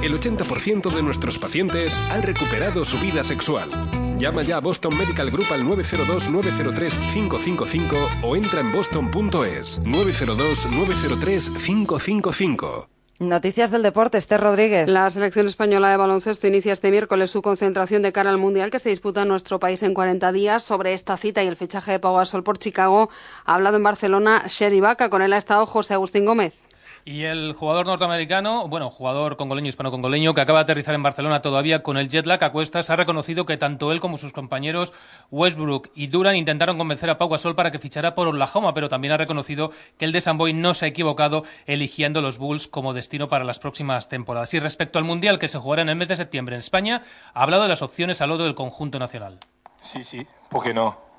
El 80% de nuestros pacientes han recuperado su vida sexual. Llama ya a Boston Medical Group al 902-903-555 o entra en boston.es. 902-903-555. Noticias del deporte, Esther Rodríguez. La selección española de baloncesto inicia este miércoles su concentración de cara al Mundial que se disputa en nuestro país en 40 días. Sobre esta cita y el fichaje de Pau Gasol por Chicago ha hablado en Barcelona Sherry Vaca. Con él ha estado José Agustín Gómez. Y el jugador norteamericano, bueno, jugador congoleño, hispano-congoleño, que acaba de aterrizar en Barcelona todavía con el jet lag a cuestas, ha reconocido que tanto él como sus compañeros Westbrook y Duran intentaron convencer a Pau Gasol para que fichara por Oklahoma, pero también ha reconocido que el de Samboy no se ha equivocado eligiendo los Bulls como destino para las próximas temporadas. Y respecto al Mundial que se jugará en el mes de septiembre en España, ha hablado de las opciones al lado del conjunto nacional. Sí, sí, ¿por qué no?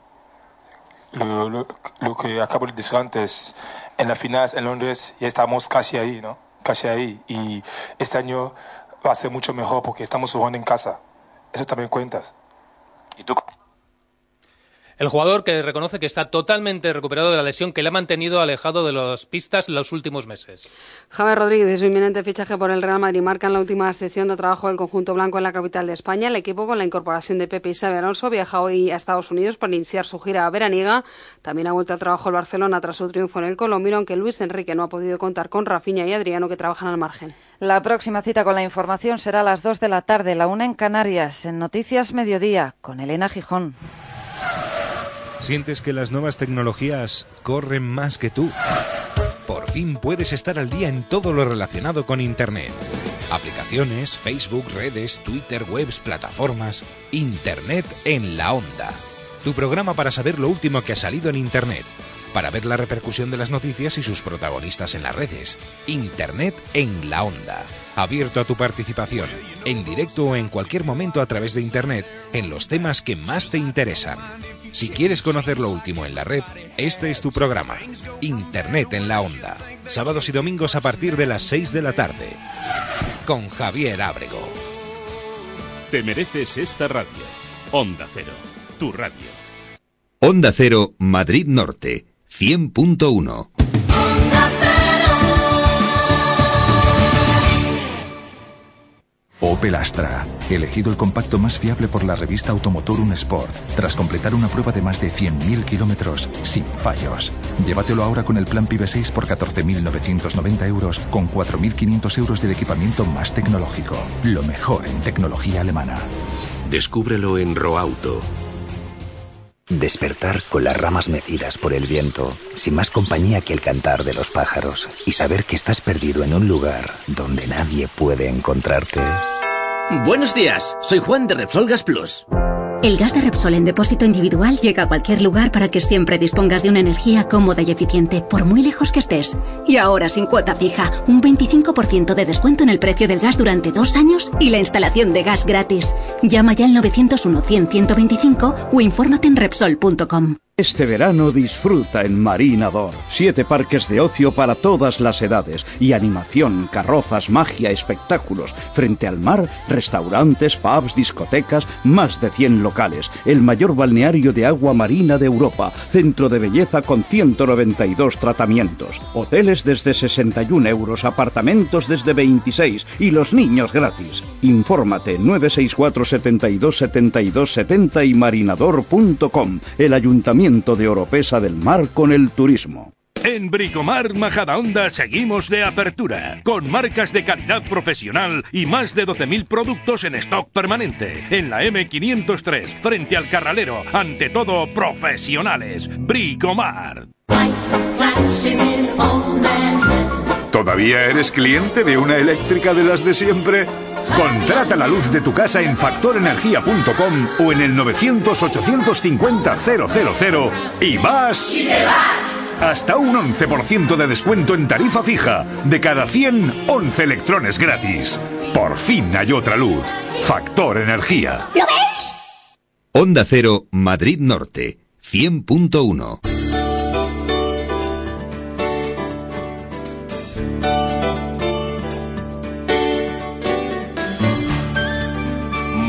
Lo, lo, que acabo de decir antes, en la final en Londres ya estamos casi ahí, ¿no? Casi ahí. Y este año va a ser mucho mejor porque estamos jugando en casa. Eso también cuenta. ¿Y tú? El jugador que reconoce que está totalmente recuperado de la lesión que le ha mantenido alejado de las pistas los últimos meses. Javier Rodríguez, su inminente fichaje por el Real Madrid marca en la última sesión de trabajo del conjunto blanco en la capital de España. El equipo, con la incorporación de Pepe y Alonso, viaja hoy a Estados Unidos para iniciar su gira veraniega. También ha vuelto al trabajo el Barcelona tras su triunfo en el Colombino, aunque Luis Enrique no ha podido contar con Rafinha y Adriano, que trabajan al margen. La próxima cita con la información será a las 2 de la tarde, la una en Canarias, en Noticias Mediodía, con Elena Gijón. ¿Sientes que las nuevas tecnologías corren más que tú? Por fin puedes estar al día en todo lo relacionado con Internet. Aplicaciones, Facebook, redes, Twitter, webs, plataformas. Internet en la onda. Tu programa para saber lo último que ha salido en Internet. Para ver la repercusión de las noticias y sus protagonistas en las redes. Internet en la onda. Abierto a tu participación, en directo o en cualquier momento a través de Internet, en los temas que más te interesan. Si quieres conocer lo último en la red, este es tu programa. Internet en la onda. Sábados y domingos a partir de las 6 de la tarde. Con Javier Ábrego. Te mereces esta radio. Onda Cero, tu radio. Onda Cero, Madrid Norte, 100.1. Opel Astra, elegido el compacto más fiable por la revista Automotor Un Sport, tras completar una prueba de más de 100.000 kilómetros sin fallos. Llévatelo ahora con el plan PIB 6 por 14.990 euros, con 4.500 euros del equipamiento más tecnológico. Lo mejor en tecnología alemana. Descúbrelo en Roauto. Despertar con las ramas mecidas por el viento, sin más compañía que el cantar de los pájaros, y saber que estás perdido en un lugar donde nadie puede encontrarte. Buenos días, soy Juan de Repsol Gas Plus. El gas de Repsol en depósito individual llega a cualquier lugar para que siempre dispongas de una energía cómoda y eficiente, por muy lejos que estés. Y ahora sin cuota fija, un 25% de descuento en el precio del gas durante dos años y la instalación de gas gratis. Llama ya al 901-100-125 o infórmate en Repsol.com. Este verano disfruta en Marinador. Siete parques de ocio para todas las edades. Y animación, carrozas, magia, espectáculos. Frente al mar, restaurantes, pubs, discotecas, más de 100 locales. El mayor balneario de agua marina de Europa. Centro de belleza con 192 tratamientos. Hoteles desde 61 euros, apartamentos desde 26 y los niños gratis. Infórmate 964 72 72 70 y marinador.com. El ayuntamiento de Oropesa del Mar con el turismo. En Bricomar Majadahonda seguimos de apertura, con marcas de calidad profesional y más de 12.000 productos en stock permanente. En la M503, frente al Carralero, ante todo profesionales. Bricomar. ¿Todavía eres cliente de una eléctrica de las de siempre? Contrata la luz de tu casa en factorenergia.com o en el 900-850-000 y vas... Hasta un 11% de descuento en tarifa fija. De cada 100, 11 electrones gratis. Por fin hay otra luz. Factor Energía. ¿Lo ves? Onda Cero, Madrid Norte, 100.1.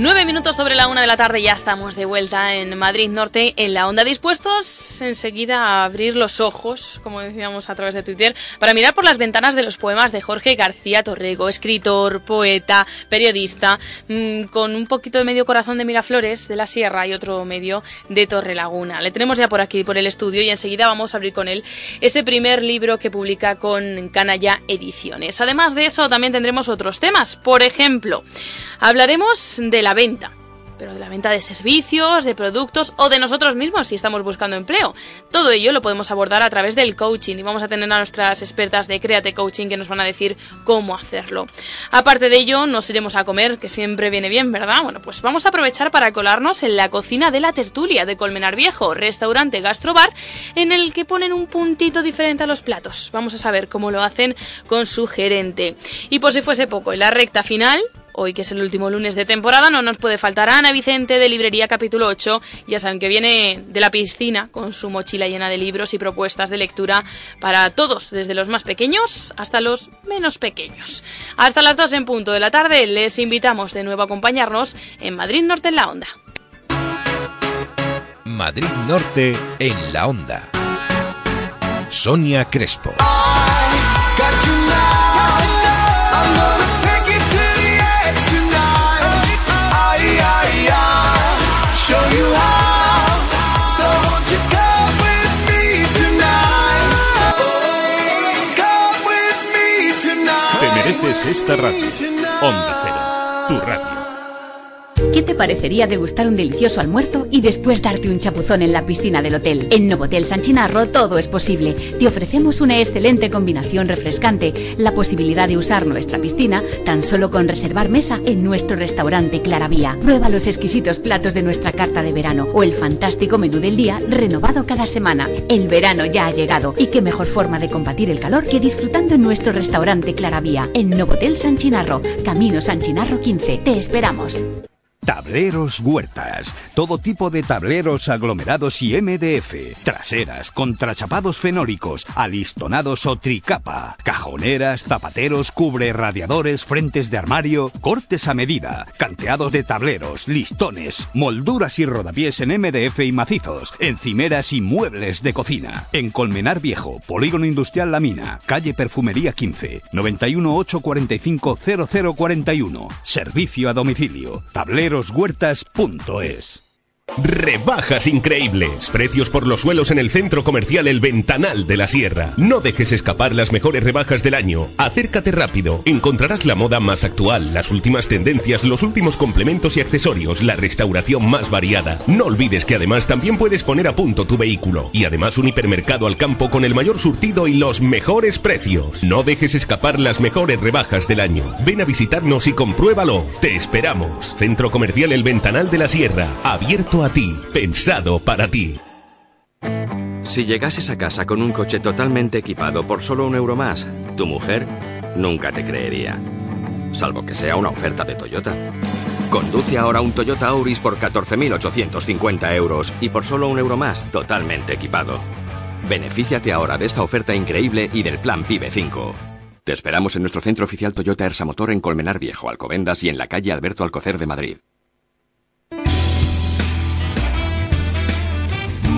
Nueve minutos sobre la una de la tarde, ya estamos de vuelta en Madrid Norte, en la onda, dispuestos enseguida a abrir los ojos, como decíamos a través de Twitter, para mirar por las ventanas de los poemas de Jorge García Torrego, escritor, poeta, periodista, mmm, con un poquito de medio corazón de Miraflores, de la Sierra y otro medio de Torrelaguna. Le tenemos ya por aquí, por el estudio, y enseguida vamos a abrir con él ese primer libro que publica con Canalla Ediciones. Además de eso, también tendremos otros temas. Por ejemplo, hablaremos de la venta pero de la venta de servicios, de productos o de nosotros mismos si estamos buscando empleo. Todo ello lo podemos abordar a través del coaching y vamos a tener a nuestras expertas de Créate Coaching que nos van a decir cómo hacerlo. Aparte de ello, nos iremos a comer, que siempre viene bien, ¿verdad? Bueno, pues vamos a aprovechar para colarnos en la cocina de la tertulia de Colmenar Viejo, restaurante gastrobar, en el que ponen un puntito diferente a los platos. Vamos a saber cómo lo hacen con su gerente. Y por si fuese poco, en la recta final hoy que es el último lunes de temporada, no nos puede faltar Ana Vicente de Librería Capítulo 8, ya saben que viene de la piscina con su mochila llena de libros y propuestas de lectura para todos, desde los más pequeños hasta los menos pequeños. Hasta las 2 en punto de la tarde les invitamos de nuevo a acompañarnos en Madrid Norte en la Onda. Madrid Norte en la Onda. Sonia Crespo. Mereces esta radio. Onda Cero, tu radio. ¿Qué te parecería degustar un delicioso almuerzo y después darte un chapuzón en la piscina del hotel? En Novotel San Chinarro todo es posible. Te ofrecemos una excelente combinación refrescante, la posibilidad de usar nuestra piscina tan solo con reservar mesa en nuestro restaurante Claravía. Prueba los exquisitos platos de nuestra carta de verano o el fantástico menú del día renovado cada semana. El verano ya ha llegado y qué mejor forma de combatir el calor que disfrutando en nuestro restaurante Claravía en Novotel San Chinarro, Camino San Chinarro 15. Te esperamos. Tableros Huertas. Todo tipo de tableros aglomerados y MDF. Traseras, contrachapados fenólicos, alistonados o tricapa. Cajoneras, zapateros, cubre radiadores, frentes de armario, cortes a medida. Canteados de tableros, listones, molduras y rodapiés en MDF y macizos. Encimeras y muebles de cocina. En Colmenar Viejo, Polígono Industrial La Mina, calle Perfumería 15, 91 845 0041. Servicio a domicilio. Tableros huertas.es Rebajas increíbles. Precios por los suelos en el centro comercial El Ventanal de la Sierra. No dejes escapar las mejores rebajas del año. Acércate rápido. Encontrarás la moda más actual, las últimas tendencias, los últimos complementos y accesorios, la restauración más variada. No olvides que además también puedes poner a punto tu vehículo. Y además un hipermercado al campo con el mayor surtido y los mejores precios. No dejes escapar las mejores rebajas del año. Ven a visitarnos y compruébalo. Te esperamos. Centro Comercial El Ventanal de la Sierra. Abierto a ti, pensado para ti. Si llegases a casa con un coche totalmente equipado por solo un euro más, tu mujer nunca te creería. Salvo que sea una oferta de Toyota. Conduce ahora un Toyota Auris por 14.850 euros y por solo un euro más, totalmente equipado. Benefíciate ahora de esta oferta increíble y del plan PIBE 5. Te esperamos en nuestro centro oficial Toyota Ersa Motor en Colmenar Viejo, Alcobendas y en la calle Alberto Alcocer de Madrid.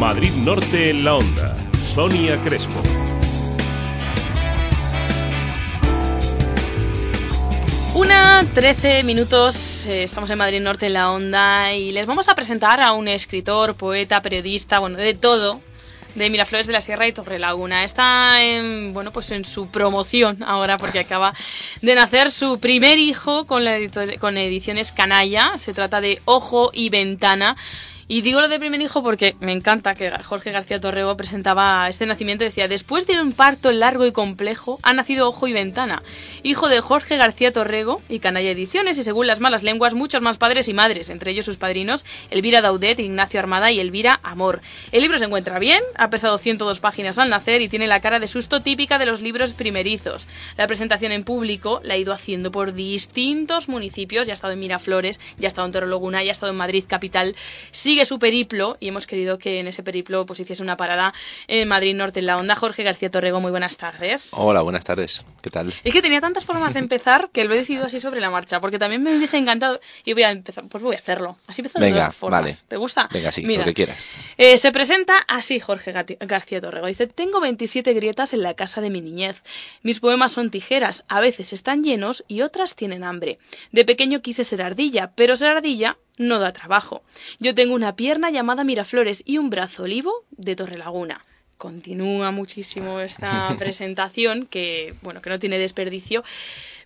Madrid Norte en la onda. Sonia Crespo. Una 13 minutos, eh, estamos en Madrid Norte en la onda y les vamos a presentar a un escritor, poeta, periodista, bueno, de todo, de Miraflores de la Sierra y Torrelaguna. Está en, bueno, pues en su promoción ahora porque acaba de nacer su primer hijo con, la con ediciones Canalla. Se trata de Ojo y Ventana. Y digo lo de primer hijo porque me encanta que Jorge García Torrego presentaba este nacimiento. Decía, después de un parto largo y complejo, ha nacido Ojo y Ventana, hijo de Jorge García Torrego y Canalla Ediciones, y según las malas lenguas, muchos más padres y madres, entre ellos sus padrinos, Elvira Daudet, Ignacio Armada y Elvira Amor. El libro se encuentra bien, ha pesado 102 páginas al nacer y tiene la cara de susto típica de los libros primerizos. La presentación en público la ha ido haciendo por distintos municipios, ya ha estado en Miraflores, ya ha estado en Torrelaguna, ya ha estado en Madrid capital. Sigue sigue su periplo y hemos querido que en ese periplo pues hiciese una parada en Madrid Norte en la onda. Jorge García Torrego, muy buenas tardes. Hola, buenas tardes. ¿Qué tal? Es que tenía tantas formas de empezar que lo he decidido así sobre la marcha, porque también me hubiese encantado y voy a empezar, pues voy a hacerlo. Así empezó de dos formas. vale. ¿Te gusta? Venga, sí, Mira, lo que quieras. eh, se presenta así Jorge Gati- García Torrego. Dice, tengo 27 grietas en la casa de mi niñez. Mis poemas son tijeras, a veces están llenos y otras tienen hambre. De pequeño quise ser ardilla, pero ser ardilla no da trabajo. Yo tengo una pierna llamada Miraflores y un brazo olivo de Torrelaguna. Continúa muchísimo esta presentación que, bueno, que no tiene desperdicio.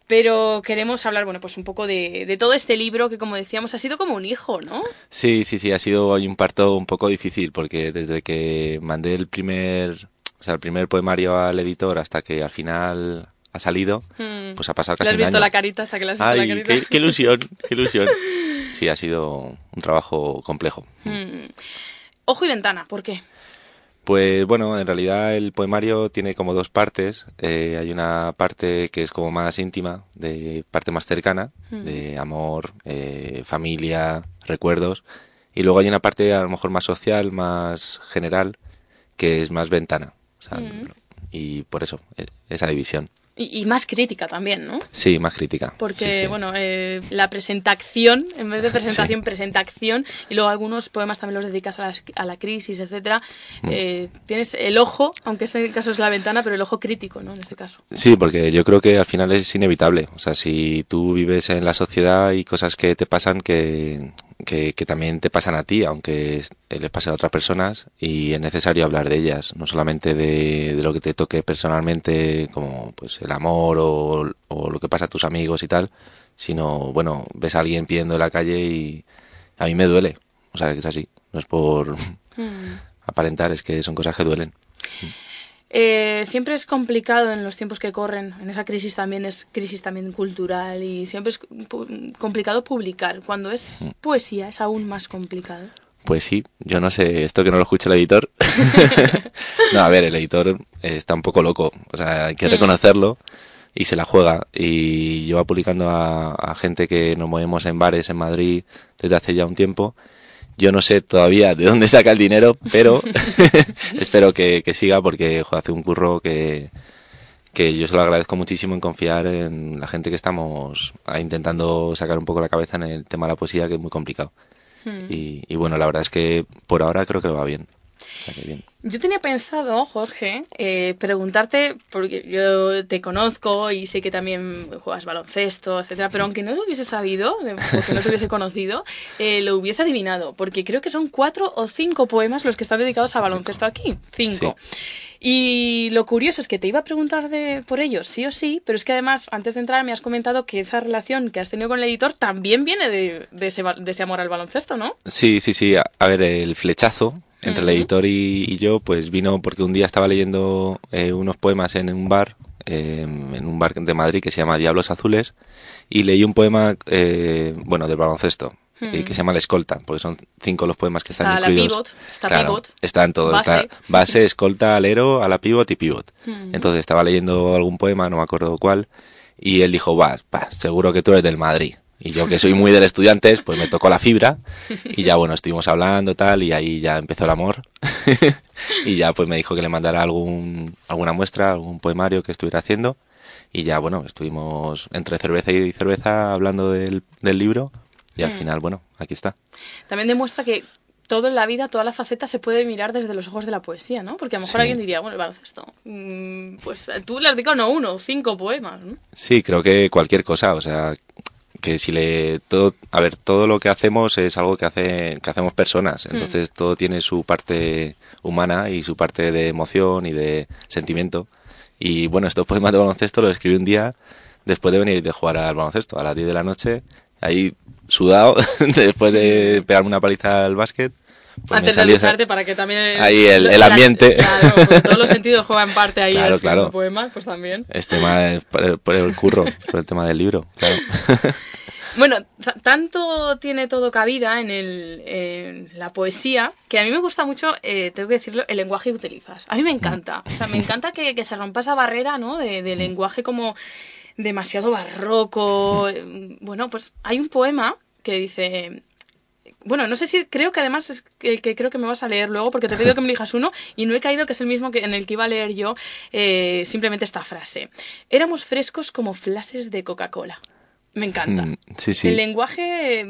Pero queremos hablar, bueno, pues un poco de, de todo este libro que, como decíamos, ha sido como un hijo, ¿no? Sí, sí, sí, ha sido hoy un parto un poco difícil porque desde que mandé el primer, o sea, el primer poemario al editor hasta que al final ha salido, Mm. pues ha pasado Le casi has un visto año. la carita hasta que le has visto Ay, la carita. qué, qué ilusión, qué ilusión. Sí, ha sido un trabajo complejo. Mm. Ojo y ventana, ¿por qué? Pues bueno, en realidad el poemario tiene como dos partes. Eh, hay una parte que es como más íntima, de parte más cercana, Mm. de amor, eh, familia, recuerdos. Y luego hay una parte a lo mejor más social, más general, que es más ventana. O sea, Mm. Y por eso, eh, esa división. Y, y más crítica también, ¿no? Sí, más crítica. Porque, Sí, sí. bueno, eh, la presentación, en vez de presentación, presentación, y luego algunos poemas también los dedicas a la, a la crisis, etcétera. Mm. eh, tienes el ojo, aunque ese caso es la ventana, pero el ojo crítico, ¿no? En este caso. Sí, porque yo creo que al final es inevitable. O sea, si tú vives en la sociedad y cosas que te pasan que, que, que también te pasan a ti, aunque es- les pasen a otras personas, y es necesario hablar de ellas, no solamente de, de lo que te toque personalmente, como pues el amor o, o lo que pasa a tus amigos y tal, sino, bueno, ves a alguien pidiendo en la calle y a mí me duele. O sea, que es así. No es por Mm. aparentar, es que son cosas que duelen. Eh, siempre es complicado en los tiempos que corren, en esa crisis también es crisis también cultural y siempre es complicado publicar. Cuando es Mm. poesía es aún más complicado. Pues sí, yo no sé, esto que no lo escuche el editor. no, a ver, el editor está un poco loco, o sea, hay que Mm. reconocerlo y se la juega. Y lleva publicando a, a gente que nos movemos en bares en Madrid desde hace ya un tiempo. Yo no sé todavía de dónde saca el dinero, pero espero que, que siga porque joder, hace un curro que, que yo se lo agradezco muchísimo en confiar en la gente que estamos intentando sacar un poco la cabeza en el tema de la poesía, que es muy complicado. Y, y bueno, la verdad es que por ahora creo que va bien. O sea, que bien. Yo tenía pensado, Jorge, eh, preguntarte, porque yo te conozco y sé que también juegas baloncesto, etcétera, pero aunque no lo hubiese sabido, porque no te hubiese conocido, eh, lo hubiese adivinado, porque creo que son cuatro o cinco poemas los que están dedicados a baloncesto aquí. Cinco. Y lo curioso es que te iba a preguntar de, por ellos, sí o sí, pero es que además, antes de entrar, me has comentado que esa relación que has tenido con el editor también viene de, de ese, de ese amor al baloncesto, ¿no? Sí, sí, sí. A, a ver, el flechazo entre el editor y, y yo, pues vino porque un día estaba leyendo eh, unos poemas en un bar, eh, en un bar de Madrid que se llama Diablos Azules, y leí un poema, eh, bueno, del baloncesto. Eh, Ujú. que se llama La Escolta, porque son cinco los poemas que están Está la incluidos. pivot, está Claro, pivot, Están todos, base. está base, escolta, alero, a la pivot y pivot. Ujú. Entonces estaba leyendo algún poema, no me acuerdo cuál, y él dijo, va, va, seguro que tú eres del Madrid. Y yo que soy muy del estudiantes, pues me tocó la fibra y ya bueno, estuvimos hablando tal y ahí ya empezó el amor. y ya pues me dijo que le mandara algún, alguna muestra, algún poemario que estuviera haciendo. Y ya bueno, estuvimos entre cerveza y cerveza hablando del, del libro y al Mm. final, bueno, aquí está. También demuestra que todo en la vida, toda la faceta se puede mirar desde los ojos de la poesía, ¿no? Porque a lo mejor Sí. alguien diría, bueno, el baloncesto, mm, pues tú le has dedicado no uno, cinco poemas, ¿no? Sí, creo que cualquier cosa, o sea, que si le todo, a ver, todo lo que hacemos es algo que hace que hacemos personas, Hmm. entonces todo tiene su parte humana y su parte de emoción y de sentimiento. Y bueno, estos poemas de baloncesto los escribí un día después de venir de jugar al baloncesto a las 10 de la noche, ahí sudado después de pegarme una paliza al básquet. pues Antes de ducharte para que también... Ahí el- el ambiente. Claro, porque todos los sentidos juegan parte ahí Claro, claro. poemas, pues también. Este tema es por el, por el curro, por el tema del libro, claro. Bueno, tanto tiene todo cabida en, el, en la poesía que a mí me gusta mucho, eh, tengo que decirlo, el lenguaje que utilizas. A mí me encanta. O sea, me encanta que, que se rompa esa barrera, ¿no? De, de lenguaje como demasiado barroco. eh, Bueno, pues hay un poema que dice, bueno, no sé si creo que además es el que creo que me vas a leer luego porque te he pedido que me elijas uno y no he caído que es el mismo que en el que iba a leer yo eh, simplemente esta frase. Éramos frescos como flashes de Coca-Cola. Me encanta. Mm, sí, sí. El lenguaje,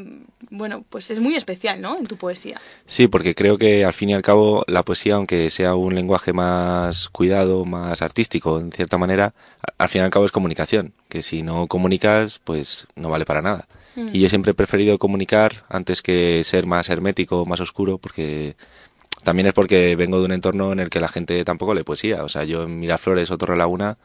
bueno, pues es muy especial, ¿no? En tu poesía. Sí, porque creo que al fin y al cabo la poesía, aunque sea un lenguaje más cuidado, más artístico, en cierta manera, al fin y al cabo es comunicación. Que si no comunicas, pues no vale para nada. Mm. Y yo siempre he preferido comunicar antes que ser más hermético, más oscuro, porque también es porque vengo de un entorno en el que la gente tampoco lee poesía. O sea, yo en Miraflores o Torre Laguna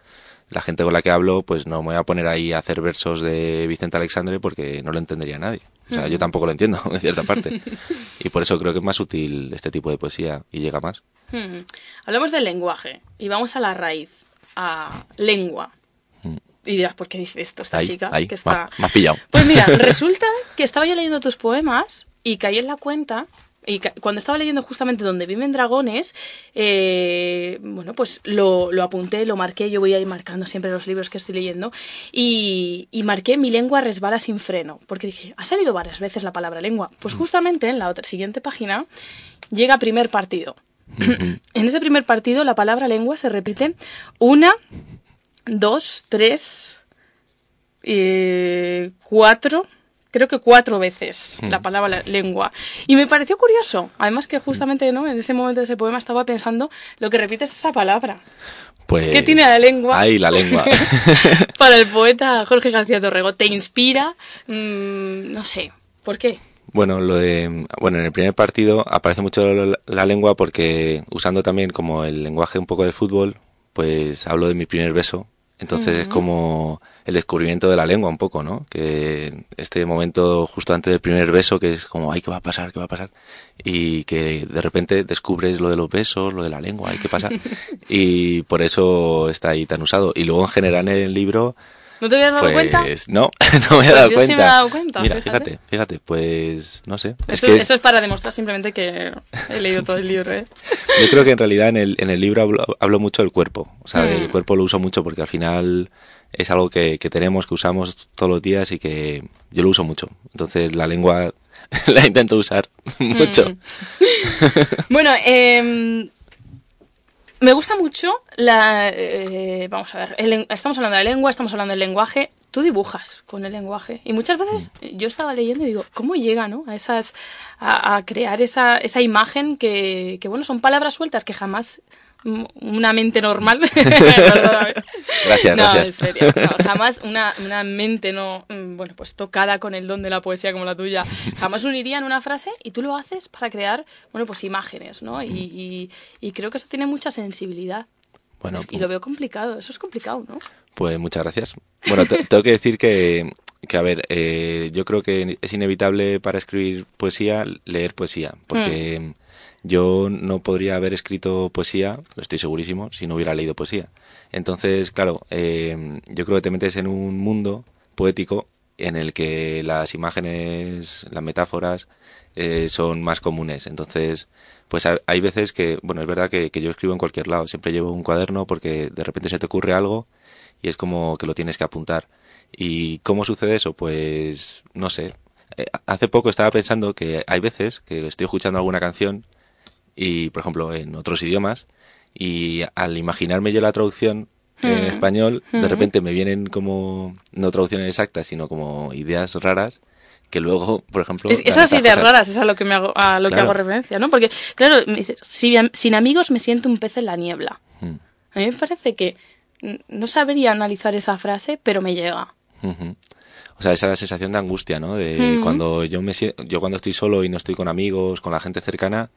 la gente con la que hablo, pues no me voy a poner ahí a hacer versos de Vicente Alexandre porque no lo entendería nadie. O sea, yo Mm. tampoco lo entiendo, en cierta parte. Y por eso creo que es más útil este tipo de poesía y llega más. Hmm. Hablamos del lenguaje y vamos a la raíz, a lengua. Y dirás, ¿por qué dice esto esta Ahí, chica? ahí, que está... me has pillado. Pues mira, resulta que estaba yo leyendo tus poemas y caí en la cuenta. Y cuando estaba leyendo justamente donde viven dragones, eh, bueno, pues lo, lo apunté, lo marqué, yo voy a ir marcando siempre los libros que estoy leyendo, y, y marqué mi lengua resbala sin freno, porque dije, ha salido varias veces la palabra lengua. Pues justamente en la otra, siguiente página llega primer partido. En ese primer partido la palabra lengua se repite una, dos, tres, eh, cuatro, creo que cuatro veces Mm. la palabra lengua. Y me pareció curioso, además que justamente ¿no? en ese momento de ese poema estaba pensando lo que repite es esa palabra. Pues, ¿Qué tiene la lengua? Ahí, la lengua. Para el poeta Jorge García Torrego, ¿te inspira? Mm, no sé, ¿por qué? Bueno, lo de, bueno, en el primer partido aparece mucho la, la lengua porque usando también como el lenguaje un poco del fútbol, pues hablo de mi primer beso. Entonces es como el descubrimiento de la lengua un poco, ¿no? Que este momento justo antes del primer beso que es como, ay, ¿qué va a pasar? ¿Qué va a pasar? Y que de repente descubres lo de los besos, lo de la lengua, ay, ¿qué pasa? y por eso está ahí tan usado. Y luego en general en el libro, ¿No te habías dado pues cuenta? no, no me he Pues dado yo cuenta. sí me he dado cuenta, Mira, fíjate. fíjate, fíjate, pues no sé. Es Eso, que eso es para demostrar simplemente que he leído todo el libro, ¿eh? yo creo que en realidad en el, en el libro hablo, hablo mucho del cuerpo. O sea, Mm. del cuerpo lo uso mucho porque al final es algo que, que tenemos, que usamos todos los días y que yo lo uso mucho. Entonces la lengua la intento usar mucho. Mm. Bueno, eh, me gusta mucho la... eh, vamos a ver, el estamos hablando de lengua, estamos hablando del lenguaje. Tú dibujas con el lenguaje. Y muchas veces yo estaba leyendo y digo, ¿cómo llega, no? A esas... a, a crear esa, esa imagen que, que, bueno, son palabras sueltas que jamás mm, una mente normal... Gracias, no, gracias. en serio. no, jamás una, una mente no, mm, bueno, pues tocada con el don de la poesía como la tuya, jamás uniría en una frase y tú lo haces para crear, bueno, pues imágenes, ¿no? Y, y, y creo que eso tiene mucha sensibilidad. Bueno, y lo veo complicado, eso es complicado, ¿no? Pues muchas gracias. Bueno, te- tengo que decir que, que a ver, eh, yo creo que es inevitable para escribir poesía leer poesía, porque yo no podría haber escrito poesía, lo estoy segurísimo, si no hubiera leído poesía. Entonces, claro, eh, yo creo que te metes en un mundo poético en el que las imágenes, las metáforas eh, son más comunes. Entonces, pues ha- hay veces que, bueno, es verdad que, que yo escribo en cualquier lado, siempre llevo un cuaderno porque de repente se te ocurre algo y es como que lo tienes que apuntar. ¿Y cómo sucede eso? Pues no sé. Eh, hace poco estaba pensando que hay veces que estoy escuchando alguna canción y, por ejemplo, en otros idiomas y al imaginarme yo la traducción en Mm. español, de Mm. repente me vienen como no traducciones exactas, sino como ideas raras que luego, por ejemplo, Es, esas ideas cosas. raras es a lo que me hago, a lo que hago referencia, ¿no? Porque, claro, me dices, si- sin amigos me siento un pez en la niebla. Mm. A mí me parece que no sabría analizar esa frase, pero me llega. O sea, esa sensación de angustia, ¿no? De cuando yo me yo cuando estoy solo y no estoy con amigos, con la gente cercana,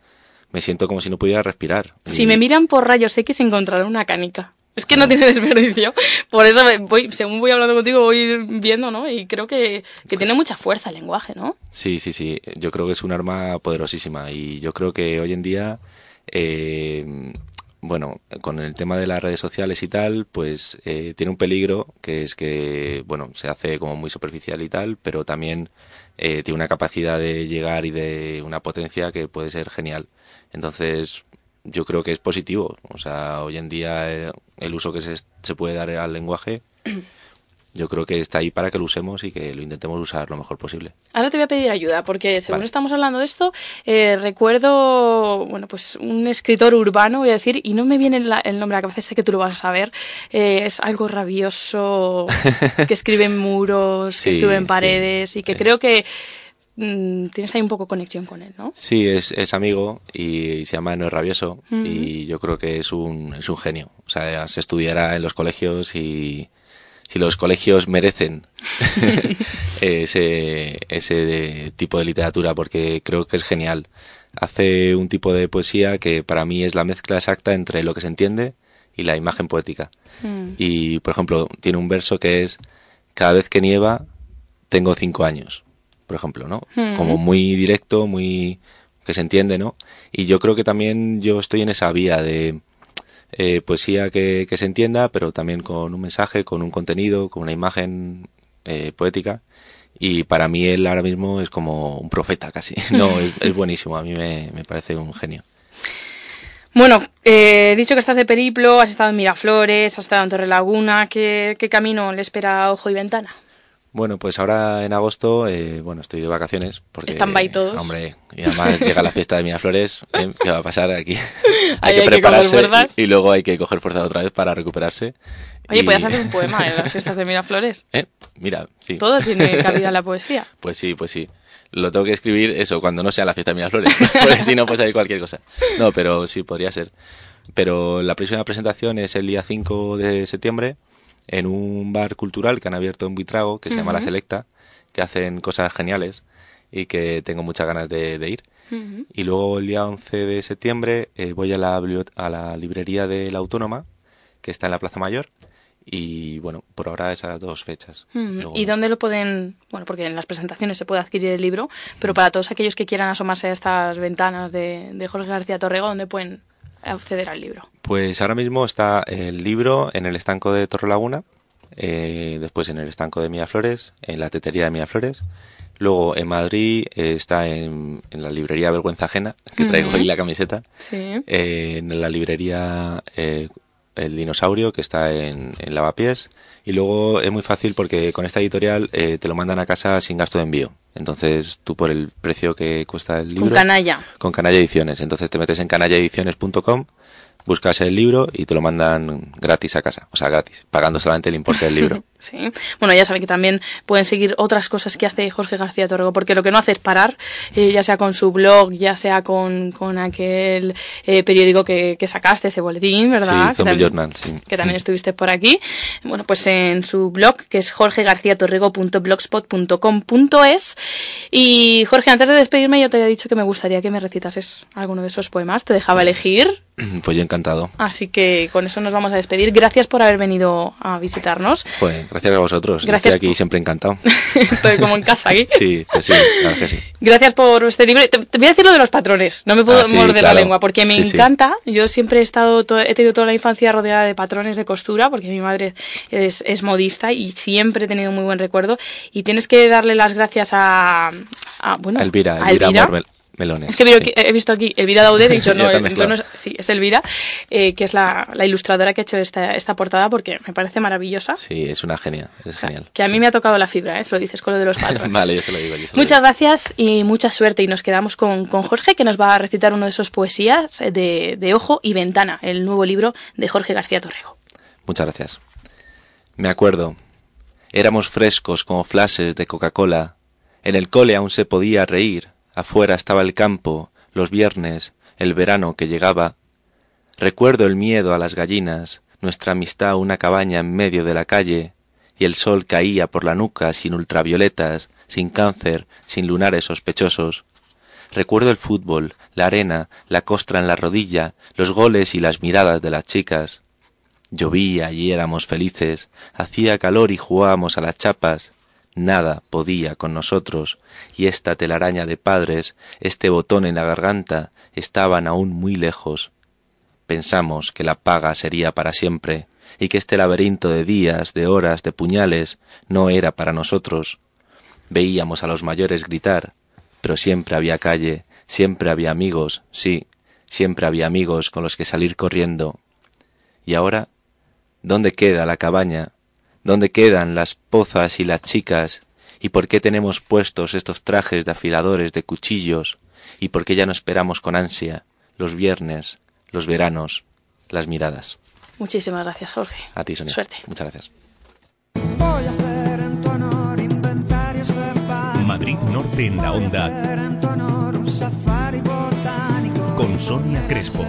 me siento como si no pudiera respirar. Si Y- me miran por rayos X encontrarán una canica. Es que no tiene desperdicio. Por eso voy, según voy hablando contigo voy viendo, ¿no? Y creo que, que tiene mucha fuerza el lenguaje, ¿no? Sí, sí, sí. Yo creo que es un arma poderosísima y yo creo que hoy en día, eh, bueno, con el tema de las redes sociales y tal, pues eh, tiene un peligro que es que, bueno, se hace como muy superficial y tal, pero también eh, tiene una capacidad de llegar y de una potencia que puede ser genial. Entonces, yo creo que es positivo. O sea, hoy en día eh, el uso que se, se puede dar al lenguaje yo creo que está ahí para que lo usemos y que lo intentemos usar lo mejor posible. Ahora te voy a pedir ayuda, porque según estamos hablando de esto, eh, recuerdo, bueno, pues un escritor urbano, voy a decir, y no me viene el nombre a la cabeza, sé que tú lo vas a saber, eh, es algo rabioso, que escribe en muros, que escribe en paredes, y que creo que mm, tienes ahí un poco conexión con él, ¿no? Sí, es, es amigo y, se llama No Rabioso, y yo creo que es un, es un genio. O sea, se estudiará en los colegios y si los colegios merecen ese, ese tipo de literatura, porque creo que es genial. Hace un tipo de poesía que para mí es la mezcla exacta entre lo que se entiende y la imagen poética. Mm. Y, por ejemplo, tiene un verso que es, cada vez que nieva, tengo cinco años, por ejemplo, ¿no? Mm. Como muy directo, muy que se entiende, ¿no? Y yo creo que también yo estoy en esa vía de eh, poesía que, se entienda, pero también con un mensaje, con un contenido, con una imagen eh, poética. Y para mí él ahora mismo es como un profeta casi. No, es, buenísimo, a mí me, parece un genio. Bueno, eh, he dicho que estás de periplo, has estado en Miraflores, has estado en Torre Laguna. ¿Qué, qué camino le espera Ojo y Ventana? Bueno, pues ahora en agosto, eh, bueno, estoy de vacaciones. Porque, Están by todos. Hombre, y además llega la fiesta de Miraflores, ¿eh? ¿qué va a pasar aquí? hay que prepararse y, luego hay que coger fuerza otra vez para recuperarse. Oye, ¿puedes hacer un poema en las fiestas de Miraflores? ¿Eh? Mira, sí. Todo tiene cabida en la poesía. Pues sí, pues sí. Lo tengo que escribir eso cuando no sea la fiesta de Miraflores, porque si no puede salir cualquier cosa. No, pero sí, podría ser. Pero la próxima presentación es el día 5 de septiembre en un bar cultural que han abierto en Buitrago, que se llama La Selecta, que hacen cosas geniales y que tengo muchas ganas de, ir. Y luego el día 11 de septiembre eh, voy a la, a la librería de la Autónoma, que está en la Plaza Mayor. Y bueno, por ahora esas dos fechas. ¿Y dónde lo pueden? Bueno, porque en las presentaciones se puede adquirir el libro, pero para todos aquellos que quieran asomarse a estas ventanas de, de Jorge García Torrego, ¿dónde pueden acceder al libro? Pues ahora mismo está el libro en el estanco de Torrelaguna, eh, después en el estanco de Miraflores, en la tetería de Miraflores. Luego en Madrid eh, está en, la librería Vergüenza Ajena, que traigo ahí la camiseta. Eh, en la librería El Dinosaurio, que está en, en Lavapiés. Y luego es muy fácil porque con esta editorial te lo mandan a casa sin gasto de envío. Entonces tú por el precio que cuesta el libro... Con Canalla. Con Canalla Ediciones. Entonces te metes en canallaediciones.com buscas el libro y te lo mandan gratis a casa, o sea, gratis, pagando solamente el importe del libro. sí. Bueno, ya saben que también pueden seguir otras cosas que hace Jorge García Torrego, porque lo que no hace es parar, eh, ya sea con su blog, ya sea con, con aquel eh, periódico que, que, sacaste, ese boletín, ¿verdad? Sí, que, también, Journal, sí. que también estuviste por aquí. Bueno, pues en su blog, que es jorgegarciatorrego.blogspot.com.es. Y Jorge, antes de despedirme, yo te había dicho que me gustaría que me recitases alguno de esos poemas. Te dejaba elegir. Pues yo encantado. Así que con eso nos vamos a despedir. Gracias por haber venido a visitarnos. Pues gracias a vosotros. Gracias Estoy aquí siempre encantado. Estoy como en casa aquí. sí, pues sí, gracias sí. Gracias por este libro. Te, voy a decir lo de los patrones. No me puedo ah, morder la lengua porque me encanta. Yo siempre he estado, he tenido toda la infancia rodeada de patrones de costura porque mi madre es, es modista y siempre he tenido muy buen recuerdo. Y tienes que darle las gracias a, a bueno, Elvira, Elvira, Elvira Melones. Es que he visto aquí Elvira Daudet, he dicho, no, es, sí, es Elvira, eh, que es la, ilustradora que ha hecho esta, esta portada porque me parece maravillosa. Sí, es una genia, es genial. Que a mí me ha tocado la fibra, ¿eh? lo dices con lo de los patrones. vale, yo se lo digo. Muchas gracias y mucha suerte y nos quedamos con, con, Jorge que nos va a recitar uno de esos poesías de, de Ojo y Ventana, el nuevo libro de Jorge García Torrego. Muchas gracias. Me acuerdo, éramos frescos como flashes de Coca-Cola, en el cole aún se podía reír, Afuera estaba el campo, los viernes, el verano que llegaba. Recuerdo el miedo a las gallinas, nuestra amistad una cabaña en medio de la calle, y el sol caía por la nuca sin ultravioletas, sin cáncer, sin lunares sospechosos. Recuerdo el fútbol, la arena, la costra en la rodilla, los goles y las miradas de las chicas. Llovía y éramos felices, hacía calor y jugábamos a las chapas, nada podía con nosotros, y esta telaraña de padres, este botón en la garganta, estaban aún muy lejos. Pensamos que la paga sería para siempre, y que este laberinto de días, de horas, de puñales, no era para nosotros. Veíamos a los mayores gritar, pero siempre había calle, siempre había amigos, sí, siempre había amigos con los que salir corriendo. Y ahora, ¿dónde queda la cabaña ¿Dónde quedan las pozas y las chicas? ¿Y por qué tenemos puestos estos trajes de afiladores, de cuchillos? ¿Y por qué ya no esperamos con ansia los viernes, los veranos, las miradas? Muchísimas gracias, Jorge. A ti, Sonia. Suerte. Muchas gracias. Madrid Norte en la onda. Con Sonia Crespo.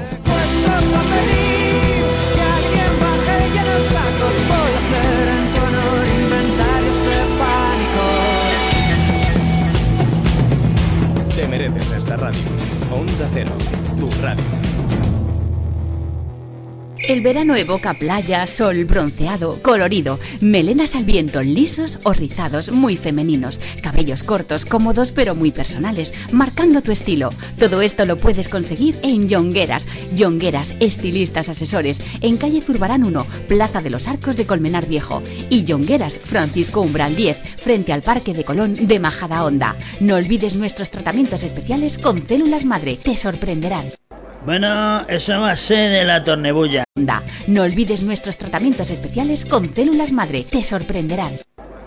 El verano evoca playa, sol, bronceado, colorido, melenas al viento, lisos o rizados, muy femeninos, cabellos cortos, cómodos pero muy personales, marcando tu estilo. Todo esto lo puedes conseguir en Yongueras. Yongueras, estilistas asesores, en calle Zurbarán 1, Plaza de los Arcos de Colmenar Viejo. Y Yongueras, Francisco Umbral 10, frente al Parque de Colón de Majada Honda. No olvides nuestros tratamientos especiales con células madre, te sorprenderán. Bueno, eso va a ser de la tornebulla. No olvides nuestros tratamientos especiales con células madre. Te sorprenderán.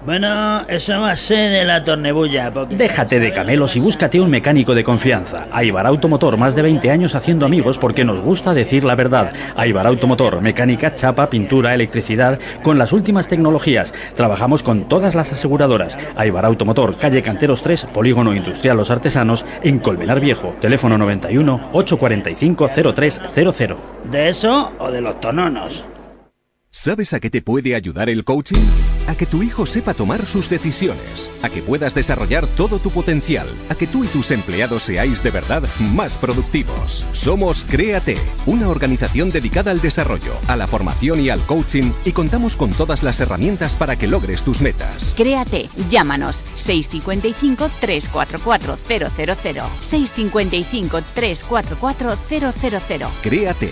Bueno, eso va a ser de la tornebulla. porque- Déjate de camelos y búscate un mecánico de confianza. Aibar Automotor, más de 20 años haciendo amigos porque nos gusta decir la verdad. Aibar Automotor, mecánica, chapa, pintura, electricidad, con las últimas tecnologías. Trabajamos con todas las aseguradoras. Aibar Automotor, calle Canteros 3, Polígono Industrial Los Artesanos, en Colmenar Viejo. Teléfono 91 845 0300. ¿De eso o de los tononos? ¿Sabes a qué te puede ayudar el coaching? A que tu hijo sepa tomar sus decisiones, a que puedas desarrollar todo tu potencial, a que tú y tus empleados seáis de verdad más productivos. Somos Créate, una organización dedicada al desarrollo, a la formación y al coaching y contamos con todas las herramientas para que logres tus metas. Créate, llámanos 655 344 000. 655 344 000. Créate.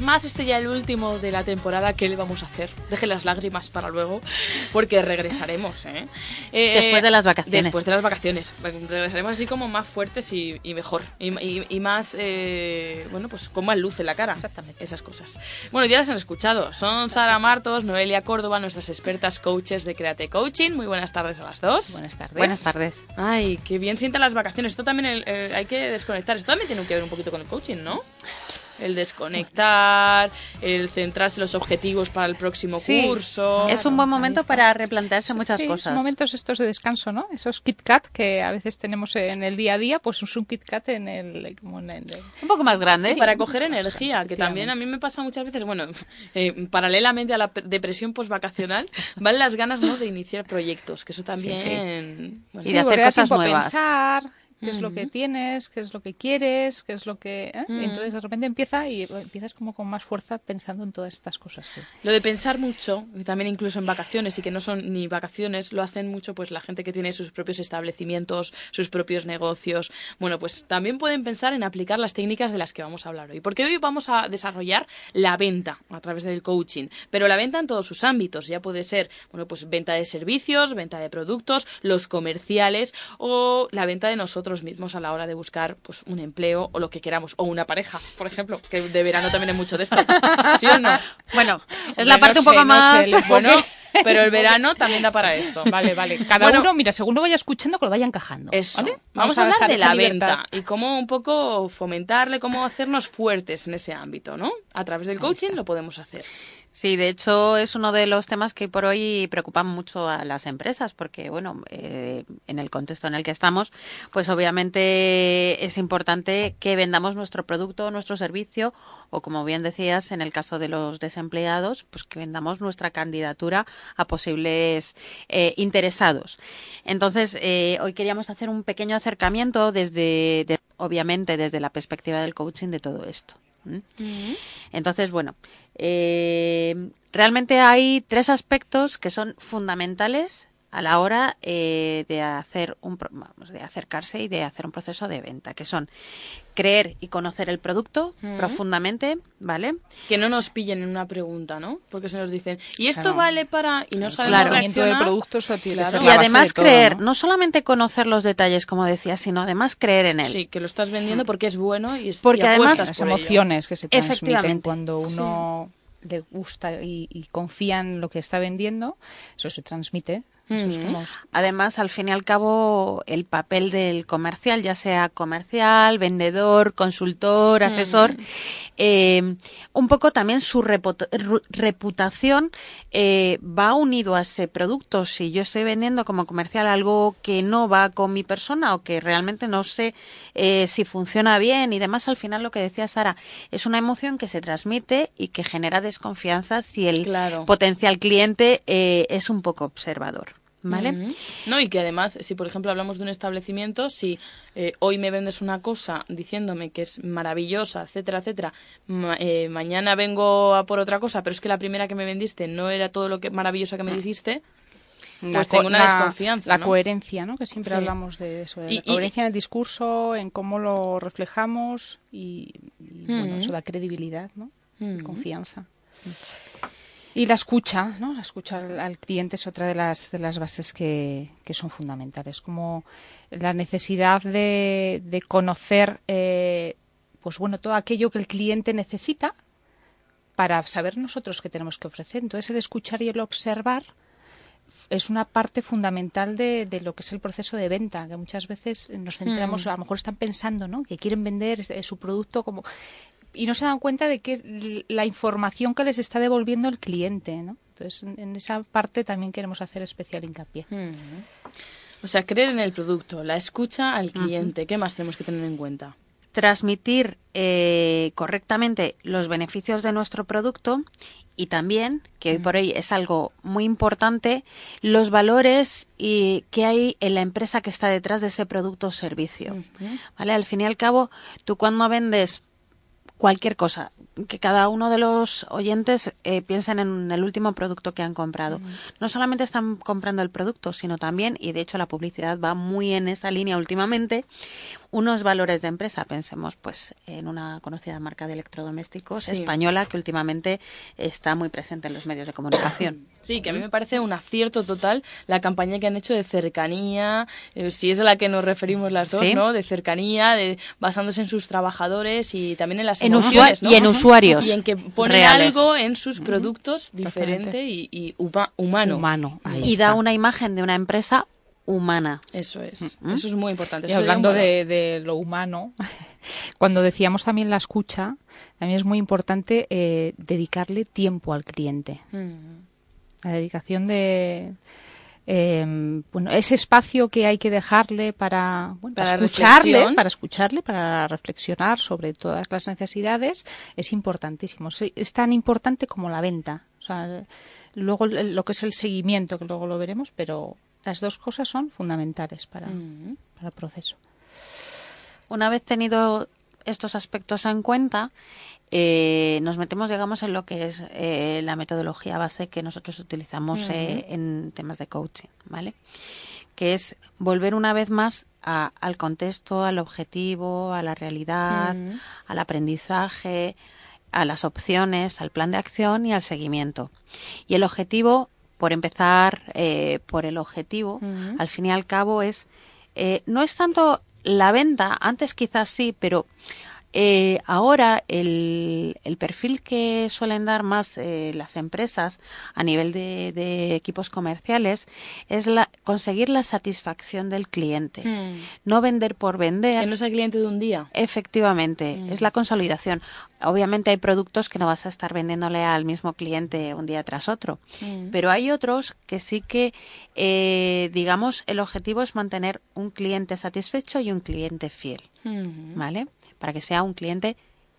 Un lunes más, este ya el último de la temporada, ¿qué le vamos a hacer? Deje las lágrimas para luego, porque regresaremos, ¿eh? Eh, Después de las vacaciones. Después de las vacaciones. Regresaremos así como más fuertes y, y mejor. Y, y- y más, eh, bueno, pues con más luz en la cara. Exactamente. Esas cosas. Bueno, ya las han escuchado. Son Sara Martos, Noelia Córdoba, nuestras expertas coaches de Create Coaching. Muy buenas tardes a las dos. Buenas tardes. Buenas tardes. Ay, qué bien sientan las vacaciones. Esto también el- el- hay que desconectar. Esto también tiene que ver un poquito con el coaching, ¿no? El desconectar, el centrarse en los objetivos para el próximo Sí, curso. es un buen momento para replantearse muchas Sí, cosas. momentos estos de descanso, ¿no? Esos Kit Kat que a veces tenemos en el día a día, pues es un Kit Kat en el, como en el un poco más grande. Sí, para coger energía, que también a mí me pasa muchas veces, bueno, eh, paralelamente a la depresión postvacacional, van las ganas ¿no? de iniciar proyectos, que eso también... bueno, Sí, porque da tiempo a pensar qué es lo que tienes, qué es lo que quieres, qué es lo que... ¿eh? Ujú. entonces de repente empieza y empiezas como con más fuerza pensando en todas estas cosas. Lo de pensar mucho, y también incluso en vacaciones y que no son ni vacaciones, lo hacen mucho pues la gente que tiene sus propios establecimientos, sus propios negocios. Bueno, pues también pueden pensar en aplicar las técnicas de las que vamos a hablar hoy. Porque hoy vamos a desarrollar la venta a través del coaching, pero la venta en todos sus ámbitos. Ya puede ser, bueno, pues venta de servicios, venta de productos, los comerciales o la venta de nosotros mismos a la hora de buscar pues un empleo o lo que queramos o una pareja, por ejemplo, que de verano también hay mucho de esto. ¿Sí o no? Bueno, es la parte un poco más- bueno, pero el verano también da para esto. Vale, vale. Cada Bueno, uno, mira, según lo vaya escuchando, que lo vaya encajando. Eso. ¿vale? Vamos, a hablar de la libertad. venta y cómo un poco fomentarle, cómo hacernos fuertes en ese ámbito, ¿no? A través del coaching lo podemos hacer. Sí, de hecho es uno de los temas que por hoy preocupan mucho a las empresas porque, bueno, eh, en el contexto en el que estamos, pues obviamente es importante que vendamos nuestro producto, nuestro servicio o, como bien decías, en el caso de los desempleados, pues que vendamos nuestra candidatura a posibles eh, interesados. Entonces, eh, hoy queríamos hacer un pequeño acercamiento desde, de- obviamente, desde la perspectiva del coaching de todo esto. Entonces, bueno, eh, realmente hay tres aspectos que son fundamentales a la hora eh, de hacer un vamos, de acercarse y de hacer un proceso de venta, que son creer y conocer el producto Mm. profundamente, ¿vale? Que no nos pillen en una pregunta, ¿no? Porque se nos dicen, ¿y esto Claro. vale para...? Y no sabemos Claro. reaccionar. producto eso tiene que Claro. Y además de todo, creer, ¿no? ¿no? solamente conocer los detalles, como decía, sino además creer en él. Sí, que lo estás vendiendo porque es bueno y, es, Porque y además- apuestas las por ello. emociones que se transmiten Efectivamente. cuando uno le gusta y, y confía en lo que está vendiendo, eso se transmite. Es como- Además, al fin y al cabo, el papel del comercial, ya sea comercial, vendedor, consultor, asesor, eh, un poco también su reputación eh, va unido a ese producto. Si yo estoy vendiendo como comercial algo que no va con mi persona o que realmente no sé eh, si funciona bien y demás, al final lo que decía Sara, es una emoción que se transmite y que genera desconfianza si el Claro. potencial cliente eh, es un poco observador. ¿Vale? No, y que además, si por ejemplo hablamos de un establecimiento, si eh, hoy me vendes una cosa diciéndome que es maravillosa, etcétera, etcétera, ma- eh, mañana vengo a por otra cosa, pero es que la primera que me vendiste no era todo lo que maravillosa que me dijiste, La pues tengo una la- desconfianza. La ¿no? coherencia, ¿no? Que siempre Sí. hablamos de eso, de Y- la y- coherencia en el discurso, en cómo lo reflejamos y, y, bueno, eso da credibilidad, ¿no? Mm. Confianza. Y la escucha, ¿no? La escucha al, al cliente es otra de las, de las bases que, que son fundamentales, como la necesidad de, de conocer, eh, pues bueno, todo aquello que el cliente necesita para saber nosotros qué tenemos que ofrecer. Entonces, el escuchar y el observar es una parte fundamental de, de lo que es el proceso de venta, que muchas veces nos centramos, Hmm. a lo mejor están pensando, ¿no? Que quieren vender su producto como y no se dan cuenta de que es la información que les está devolviendo el cliente, ¿no? Entonces, en, esa parte también queremos hacer especial hincapié. Ujú. O sea, creer en el producto, la escucha al cliente. ¿Qué más tenemos que tener en cuenta? transmitir eh, correctamente los beneficios de nuestro producto y también, que hoy por hoy es algo muy importante, los valores y, que hay en la empresa que está detrás de ese producto o servicio. ¿Vale? Al fin y al cabo, tú cuando vendes cualquier cosa, que cada uno de los oyentes eh, piensen en el último producto que han comprado. No solamente están comprando el producto, sino también, y de hecho la publicidad va muy en esa línea últimamente, unos valores de empresa. Pensemos pues en una conocida marca de electrodomésticos Sí. española que últimamente está muy presente en los medios de comunicación. Sí, que a mí me parece un acierto total la campaña que han hecho de cercanía, eh, si es a la que nos referimos las dos, Sí. ¿no? De cercanía, de, basándose en sus trabajadores y también en las En emociones, y en usuarios Y en que reales. algo en sus productos diferente y, y huma- humano. Humano, y da una imagen de una empresa humana. Eso es, Mm. eso es muy importante. Y hablando de, de lo humano, cuando decíamos también la escucha, también es muy importante eh, dedicarle tiempo al cliente. Mm. La dedicación de eh, bueno ese espacio que hay que dejarle para, bueno, para Para escucharle, para escucharle, para reflexionar sobre todas las necesidades es importantísimo. Es tan importante como la venta. O sea, luego lo que es el seguimiento, que luego lo veremos, pero las dos cosas son fundamentales para, Mm. para el proceso. Una vez tenido estos aspectos en cuenta, eh, nos metemos, digamos, en lo que es eh, la metodología base que nosotros utilizamos eh, en temas de coaching, ¿vale? Que es volver una vez más a- al contexto, al objetivo, a la realidad, al aprendizaje, a las opciones, al plan de acción y al seguimiento. Y el objetivo, por empezar eh, por el objetivo, al fin y al cabo es eh, no es tanto la venta, antes quizás sí, pero eh, ahora el, el perfil que suelen dar más eh, las empresas a nivel de, de equipos comerciales es la, conseguir la satisfacción del cliente. Mm. No vender por vender. Que no sea cliente de un día. Efectivamente, Mm. es la consolidación. Obviamente hay productos que no vas a estar vendiéndole al mismo cliente un día tras otro, Mm. pero hay otros que sí que, eh, digamos, el objetivo es mantener un cliente satisfecho y un cliente fiel. ¿vale? Para que sea un cliente,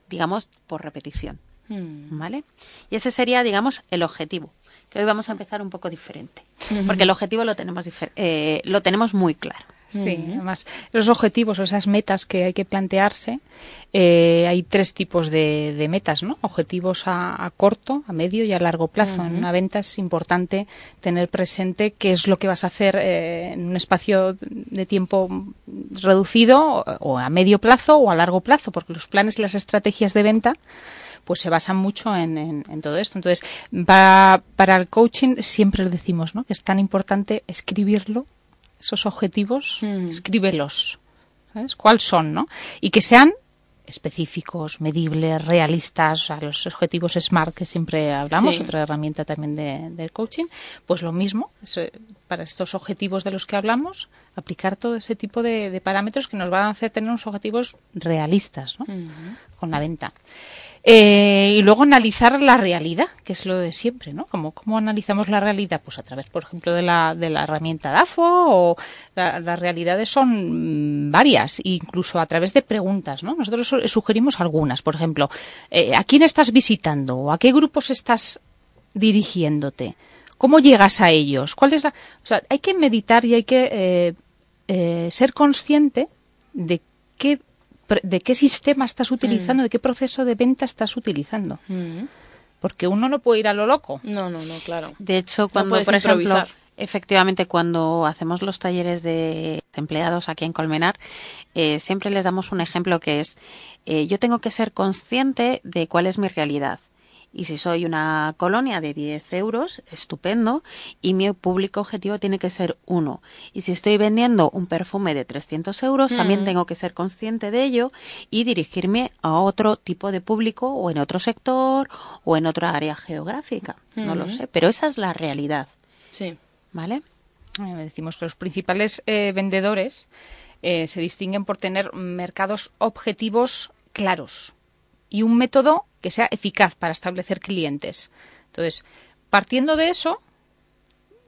digamos, por repetición, Mm. ¿vale? Y ese sería, digamos, el objetivo. Que hoy vamos a empezar un poco diferente, porque el objetivo lo tenemos eh, lo tenemos muy claro. Sí, además, los objetivos o esas metas que hay que plantearse, eh, hay tres tipos de, metas, ¿no? Objetivos a, corto, a medio y a largo plazo. En una venta es importante tener presente qué es lo que vas a hacer eh, en un espacio de tiempo reducido o a medio plazo o a largo plazo, porque los planes y las estrategias de venta pues se basan mucho en, todo esto. Entonces, para el coaching siempre decimos ¿no? que es tan importante escribirlo, esos objetivos, mm. escríbelos. ¿Sabes? ¿Cuáles son? ¿no? Y que sean específicos, medibles, realistas, a los objetivos SMART que siempre hablamos, otra herramienta también del coaching, pues lo mismo, para estos objetivos de los que hablamos, aplicar todo ese tipo de, parámetros que nos van a hacer tener unos objetivos realistas ¿no? con la venta. Eh, y luego analizar la realidad, que es lo de siempre, ¿no? ¿Cómo, cómo analizamos la realidad? Pues a través, por ejemplo, de la, de la herramienta DAFO o las realidades son varias, incluso a través de preguntas, ¿no? Nosotros sugerimos algunas, por ejemplo, eh, ¿a quién estás visitando o a qué grupos estás dirigiéndote? ¿Cómo llegas a ellos? ¿Cuál es la...? O sea, hay que meditar y hay que eh, ser consciente de qué de qué sistema estás utilizando, mm. de qué proceso de venta estás utilizando. Mm. Porque uno no puede ir a lo loco. No, no, no, claro. De hecho, cuando, por ejemplo, efectivamente, cuando hacemos los talleres de empleados aquí en Colmenar, eh, siempre les damos un ejemplo que es, eh, yo tengo que ser consciente de cuál es mi realidad. Y si soy una colonia de 10 euros, estupendo, y mi público objetivo tiene que ser uno. Y si estoy vendiendo un perfume de 300 euros, también mm. tengo que ser consciente de ello y dirigirme a otro tipo de público o en otro sector o en otra área geográfica. No lo mm. sé, pero esa es la realidad. Sí. ¿Vale? decimos que los principales eh, vendedores eh, se distinguen por tener mercados objetivos claros y un método que sea eficaz para establecer clientes. Entonces, partiendo de eso,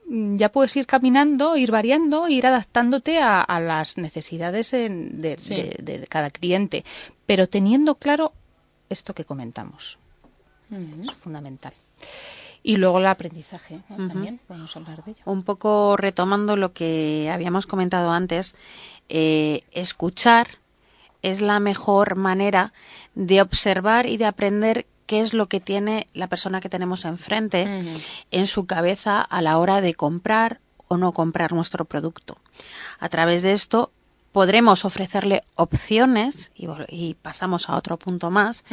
mm, ya puedes ir caminando, ir variando, ir adaptándote a, las necesidades de, cada cliente, pero teniendo claro esto que comentamos. Es fundamental. Y luego el aprendizaje, también podemos hablar de ello. Un poco retomando lo que habíamos comentado antes, eh, escuchar es la mejor manera de observar y de aprender qué es lo que tiene la persona que tenemos enfrente en su cabeza a la hora de comprar o no comprar nuestro producto. A través de esto podremos ofrecerle opciones, y, pasamos a otro punto más,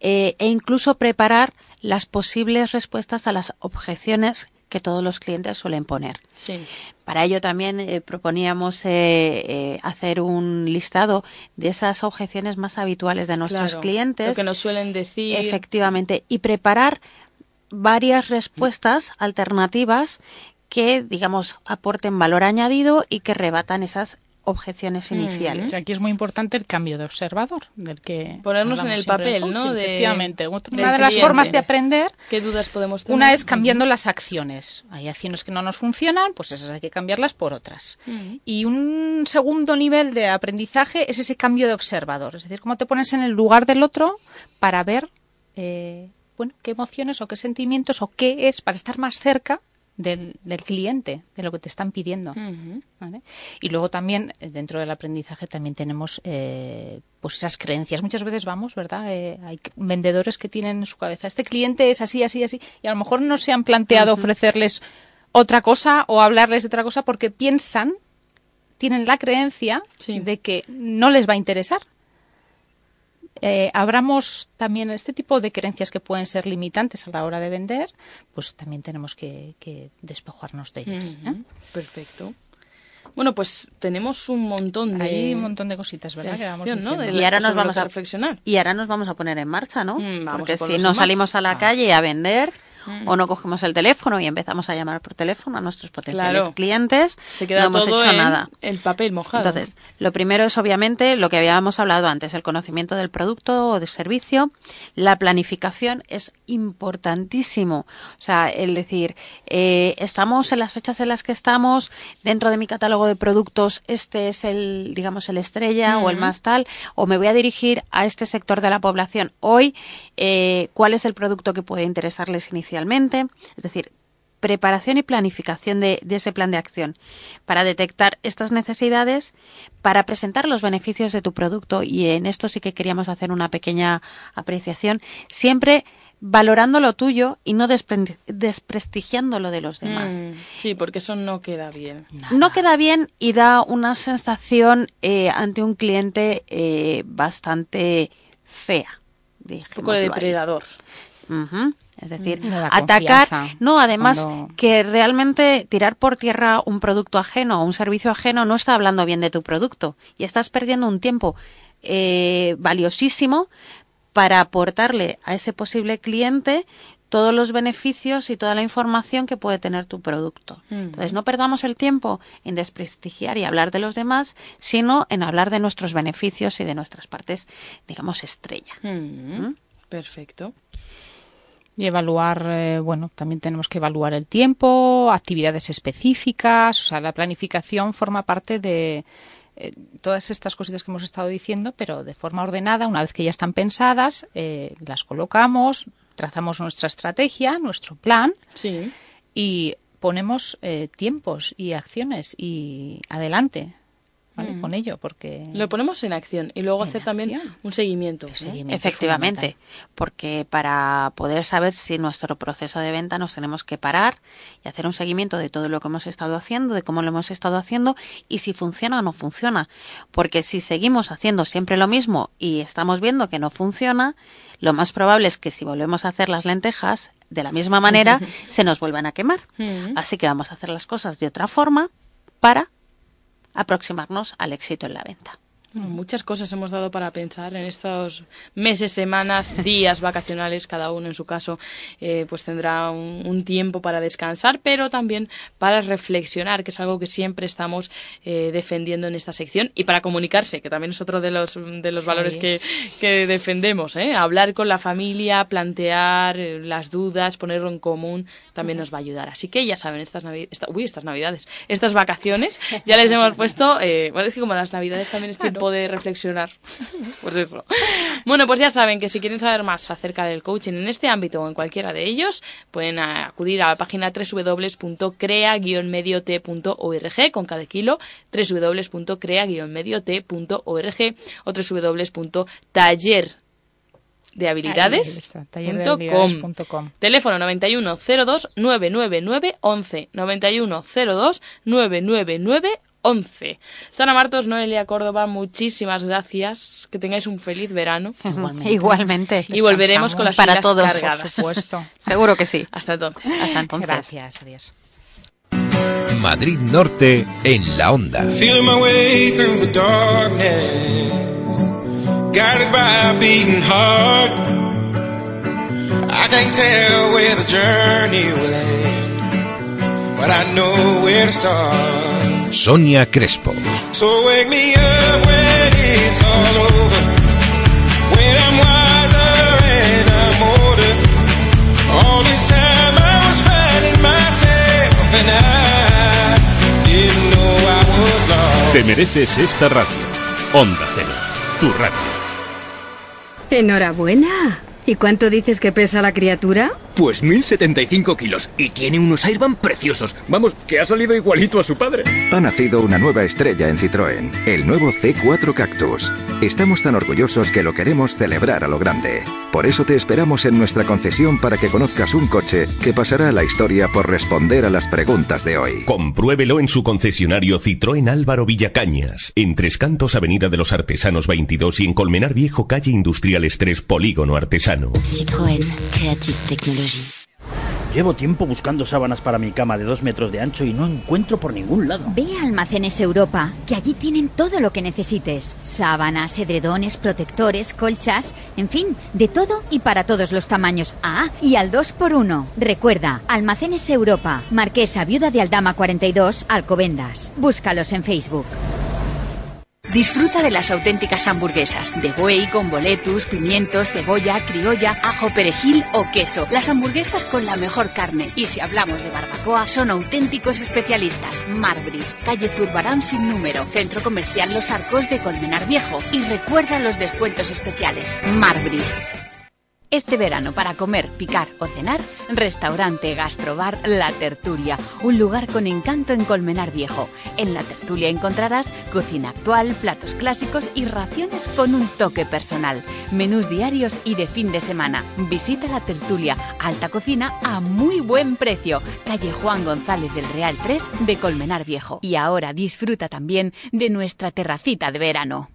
eh, e incluso preparar las posibles respuestas a las objeciones que todos los clientes suelen poner. Para ello también eh, proponíamos eh, eh, hacer un listado de esas objeciones más habituales de nuestros clientes. Lo que nos suelen decir. Efectivamente. Y preparar varias respuestas alternativas que, digamos, aporten valor añadido y que rebatan esas objeciones mm. iniciales. aquí es muy importante el cambio de observador, del que ponernos en el papel, ¿no? efectivamente, una de las formas de aprender. ¿Qué dudas podemos tener? Una es cambiando las acciones. Hay acciones que no nos funcionan, pues esas hay que cambiarlas por otras. Y un segundo nivel de aprendizaje es ese cambio de observador, es decir, cómo te pones en el lugar del otro para ver eh, bueno, qué emociones o qué sentimientos o qué es para estar más cerca del, cliente, de lo que te están pidiendo. Y luego también, eh, dentro del aprendizaje, también tenemos eh, pues esas creencias. Muchas veces vamos, ¿verdad? Eh, hay vendedores que tienen en su cabeza, este cliente es así, así, así, y a lo mejor no se han planteado ofrecerles otra cosa o hablarles de otra cosa porque piensan, tienen la creencia de que no les va a interesar eh, abramos también este tipo de creencias que pueden ser limitantes a la hora de vender, pues también tenemos que, despejarnos de ellas. ¿eh? Perfecto. Bueno, pues tenemos un montón de Hay un montón de cositas, ¿verdad? y ahora nos vamos a reflexionar. Y ahora nos vamos a poner en marcha, ¿no? Mm, Porque si no salimos a la ah. calle a vender, o no cogemos el teléfono y empezamos a llamar por teléfono a nuestros potenciales clientes, Se queda no hemos hecho nada. El papel mojado. Entonces, lo primero es obviamente lo que habíamos hablado antes, el conocimiento del producto o de servicio. La planificación es importantísimo. O sea, el decir, eh, estamos en las fechas en las que estamos, dentro de mi catálogo de productos, este es el, digamos, el estrella o el más tal, o me voy a dirigir a este sector de la población hoy, eh, ¿cuál es el producto que puede interesarles inicialmente? Es decir, preparación y planificación de, ese plan de acción para detectar estas necesidades, para presentar los beneficios de tu producto y en esto sí que queríamos hacer una pequeña apreciación, siempre valorando lo tuyo y no desprestigiando lo de los demás. Mm, sí, porque eso no queda bien. No queda bien y da una sensación eh, ante un cliente eh, bastante fea. Un poco de depredador. Es decir, atacar, no, además que realmente tirar por tierra un producto ajeno o un servicio ajeno no está hablando bien de tu producto y estás perdiendo un tiempo eh, valiosísimo para aportarle a ese posible cliente todos los beneficios y toda la información que puede tener tu producto. Entonces, no perdamos el tiempo en desprestigiar y hablar de los demás, sino en hablar de nuestros beneficios y de nuestras partes, digamos, estrella. ¿Mm? Perfecto. Y evaluar, eh, bueno, también tenemos que evaluar el tiempo, actividades específicas, o sea, la planificación forma parte de eh, todas estas cositas que hemos estado diciendo, pero de forma ordenada, una vez que ya están pensadas, eh, las colocamos, trazamos nuestra estrategia, nuestro plan y ponemos tiempos y acciones y adelante. Mm. con ello, porque... Lo ponemos en acción y luego hacer también un seguimiento. Efectivamente, porque para poder saber si nuestro proceso de venta nos tenemos que parar y hacer un seguimiento de todo lo que hemos estado haciendo, de cómo lo hemos estado haciendo y si funciona o no funciona. Porque si seguimos haciendo siempre lo mismo y estamos viendo que no funciona, lo más probable es que si volvemos a hacer las lentejas de la misma manera, se nos vuelvan a quemar. Mm. Así que vamos a hacer las cosas de otra forma para aproximarnos al éxito en la venta. Muchas cosas hemos dado para pensar en estos meses, semanas, días vacacionales, cada uno en su caso, eh, pues tendrá un, tiempo para descansar, pero también para reflexionar, que es algo que siempre estamos eh, defendiendo en esta sección, y para comunicarse, que también es otro de los, de los valores que, que, defendemos, ¿eh? hablar con la familia, plantear las dudas, ponerlo en común, también nos va a ayudar. Así que ya saben, estas, uy, estas navidades, estas vacaciones, ya les hemos puesto, bueno, es que como las navidades también es tiempo de reflexionar. pues eso. Bueno, pues ya saben que si quieren saber más acerca del coaching en este ámbito o en cualquiera de ellos, pueden acudir a la página www.crea-mediot.org con cada kilo, www.crea-mediot.org o www.taller de habilidades.com. Teléfono 9102 999 11 9102 999 11. Sara Martos, Noelia Córdoba, muchísimas gracias. Que tengáis un feliz verano. Igualmente. Y volveremos con las para todos, cargadas. Por supuesto. Seguro que sí. Hasta entonces. Hasta entonces. Gracias. Adiós. Madrid Norte en la onda. I. Sonia Crespo. Te mereces esta radio. Onda Cero, tu radio. Enhorabuena. ¿Y cuánto dices que pesa la criatura? Pues 1075 kilos y tiene unos Airban preciosos. Vamos, que ha salido igualito a su padre. Ha nacido una nueva estrella en Citroën, el nuevo C4 Cactus. Estamos tan orgullosos que lo queremos celebrar a lo grande. Por eso te esperamos en nuestra concesión para que conozcas un coche que pasará a la historia por responder a las preguntas de hoy. Compruébelo en su concesionario Citroën Álvaro Villacañas, en Tres Cantos Avenida de los Artesanos 22 y en Colmenar Viejo Calle Industriales 3 Polígono Artesano. Citroën Creative Technology. Llevo tiempo buscando sábanas para mi cama de dos metros de ancho y no encuentro por ningún lado. Ve a Almacenes Europa, que allí tienen todo lo que necesites. Sábanas, edredones, protectores, colchas, en fin, de todo y para todos los tamaños. Ah, y al 2x1. Recuerda, Almacenes Europa, Marquesa Viuda de Aldama 42, Alcobendas. Búscalos en Facebook. Disfruta de las auténticas hamburguesas de buey con boletus, pimientos, cebolla, criolla, ajo, perejil o queso. Las hamburguesas con la mejor carne. Y si hablamos de barbacoa, son auténticos especialistas. Marbris, calle Zurbarán sin número, Centro Comercial Los Arcos de Colmenar Viejo. Y recuerda los descuentos especiales. Marbris, Este verano para comer, picar o cenar, restaurante Gastrobar La Tertulia, un lugar con encanto en Colmenar Viejo. En La Tertulia encontrarás cocina actual, platos clásicos y raciones con un toque personal, menús diarios y de fin de semana. Visita La Tertulia, alta cocina a muy buen precio, calle Juan González del Real 3 de Colmenar Viejo. Y ahora disfruta también de nuestra terracita de verano.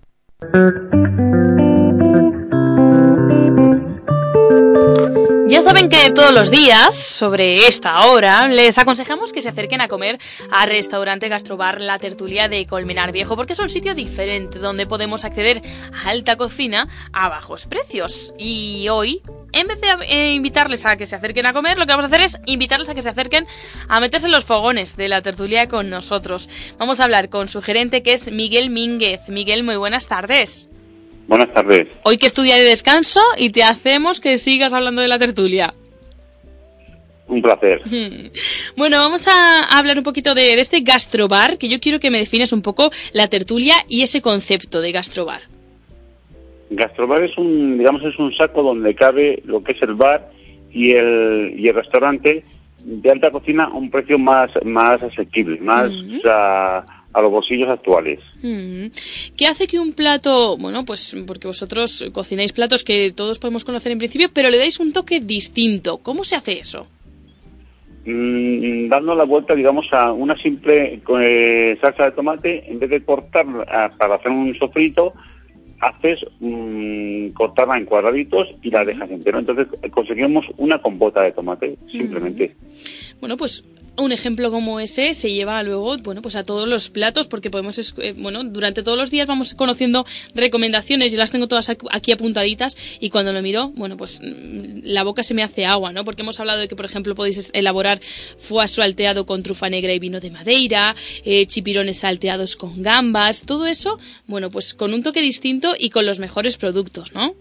Ya saben que todos los días, sobre esta hora, les aconsejamos que se acerquen a comer al restaurante Gastrobar La Tertulia de Colmenar Viejo, porque es un sitio diferente donde podemos acceder a alta cocina a bajos precios. Y hoy, en vez de eh, invitarles a que se acerquen a comer, lo que vamos a hacer es invitarles a que se acerquen a meterse en los fogones de la tertulia con nosotros. Vamos a hablar con su gerente que es Miguel Mínguez. Miguel, muy buenas tardes. Buenas tardes. Hoy que estudia de descanso y te hacemos que sigas hablando de la tertulia. Un placer. Bueno, vamos a hablar un poquito de, de este gastrobar, que yo quiero que me defines un poco la tertulia y ese concepto de gastrobar. Gastrobar es un, digamos, es un saco donde cabe lo que es el bar y el, y el restaurante de alta cocina a un precio más, más asequible, más a, a los bolsillos actuales. Mm. ¿Qué hace que un plato, bueno, pues porque vosotros cocináis platos que todos podemos conocer en principio, pero le dais un toque distinto? ¿Cómo se hace eso? Mm, dando la vuelta, digamos, a una simple eh, salsa de tomate, en vez de cortarla para hacer un sofrito, haces mm, cortarla en cuadraditos y la dejas entero. Entonces conseguimos una compota de tomate, simplemente. Bueno, pues un ejemplo como ese se lleva luego, bueno, pues a todos los platos porque podemos, eh, bueno, durante todos los días vamos conociendo recomendaciones, yo las tengo todas aquí apuntaditas y cuando lo miro, bueno, pues mm, la boca se me hace agua, ¿no? Porque hemos hablado de que, por ejemplo, podéis elaborar foie salteado con trufa negra y vino de madeira, eh, chipirones salteados con gambas, todo eso, bueno, pues con un toque distinto y con los mejores productos, ¿no?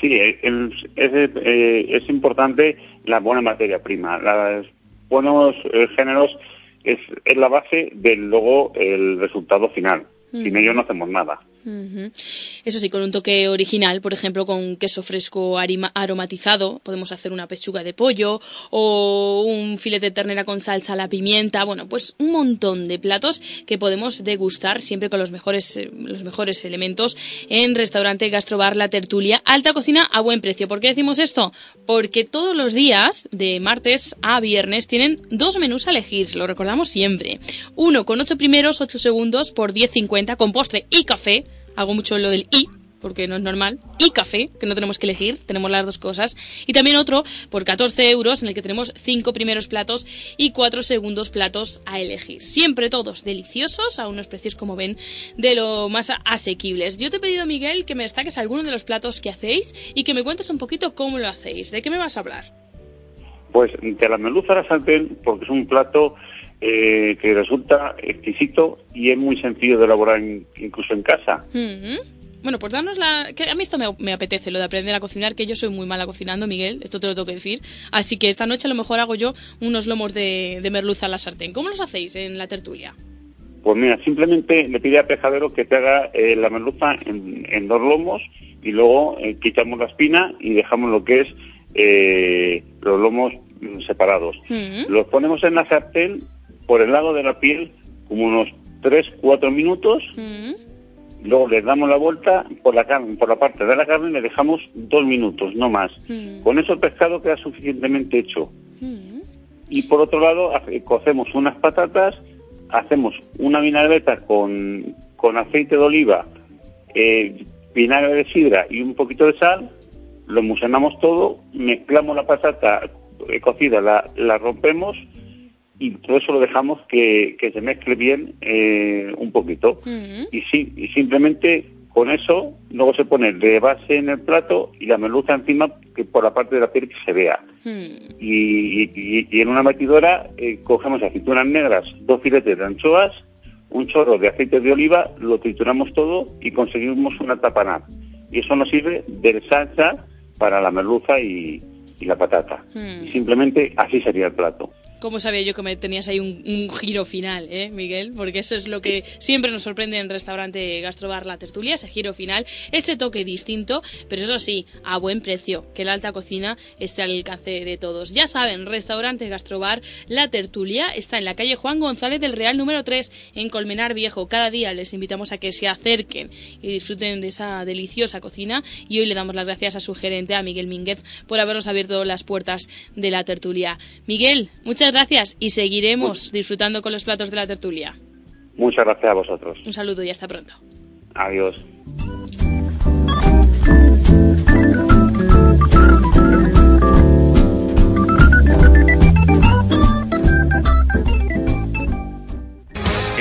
Sí, es, es, eh, es importante la buena materia prima. Los buenos eh, géneros es, es la base del luego el resultado final. Sin ello no hacemos nada. Eso sí, con un toque original, por ejemplo, con queso fresco aromatizado, podemos hacer una pechuga de pollo o un filete de ternera con salsa a la pimienta. Bueno, pues un montón de platos que podemos degustar siempre con los mejores, eh, los mejores elementos en restaurante Gastrobar La Tertulia. Alta cocina a buen precio. ¿Por qué decimos esto? Porque todos los días, de martes a viernes, tienen dos menús a elegir, lo recordamos siempre. Uno con 8 primeros, 8 segundos por 10.50 con postre y café. Hago mucho lo del y, porque no es normal. Y café, que no tenemos que elegir, tenemos las dos cosas. Y también otro por 14 euros, en el que tenemos 5 primeros platos y 4 segundos platos a elegir. Siempre todos deliciosos, a unos precios, como ven, de lo más asequibles. Yo te he pedido, Miguel, que me destaques algunos de los platos que hacéis y que me cuentes un poquito cómo lo hacéis. ¿De qué me vas a hablar? Pues de la merluza a la porque es un plato eh, que resulta exquisito y es muy sencillo de elaborar in- incluso en casa. Bueno, pues danos la... Que a mí esto me, me apetece, lo de aprender a cocinar, que yo soy muy mala cocinando, Miguel, esto te lo tengo que decir. Así que esta noche a lo mejor hago yo unos lomos de, de merluza a la sartén. ¿Cómo los hacéis en la tertulia? Pues mira, simplemente le pide a Pescadero que te haga eh, la merluza en, en dos lomos y luego eh, quitamos la espina y dejamos lo que es eh, los lomos mm, separados. Los ponemos en la sartén por el lado de la piel como unos 3-4 minutos. Luego le damos la vuelta por la carne, por la parte de la carne y le dejamos dos minutos, no más. Con eso el pescado queda suficientemente hecho. Y por otro lado, cocemos unas patatas, hacemos una vinagreta con, con aceite de oliva, eh, vinagre de sidra y un poquito de sal, lo emulsionamos todo, mezclamos la patata eh, cocida, la, la rompemos y todo eso lo dejamos que, que se mezcle bien eh, un poquito. Y, sí, y simplemente con eso luego se pone de base en el plato y la merluza encima que por la parte de la piel que se vea. Y, y- y en una batidora eh, cogemos aceitunas negras, dos filetes de anchoas, un chorro de aceite de oliva, lo trituramos todo y conseguimos una tapaná. Y eso nos sirve de salsa para la merluza y, y la patata. Y simplemente así sería el plato. Cómo sabía yo que me tenías ahí un, un giro final, ¿eh, Miguel? Porque eso es lo que siempre nos sorprende en restaurante Gastrobar La Tertulia, ese giro final, ese toque distinto, pero eso sí, a buen precio, que la alta cocina esté al alcance de todos. Ya saben, restaurante Gastrobar La Tertulia está en la calle Juan González del Real número 3, en Colmenar Viejo. Cada día les invitamos a que se acerquen y disfruten de esa deliciosa cocina y hoy le damos las gracias a su gerente, a Miguel Mínguez, por habernos abierto las puertas de la tertulia. Miguel, muchas gracias y seguiremos disfrutando con los platos de la tertulia. Muchas gracias a vosotros. Un saludo y hasta pronto. Adiós.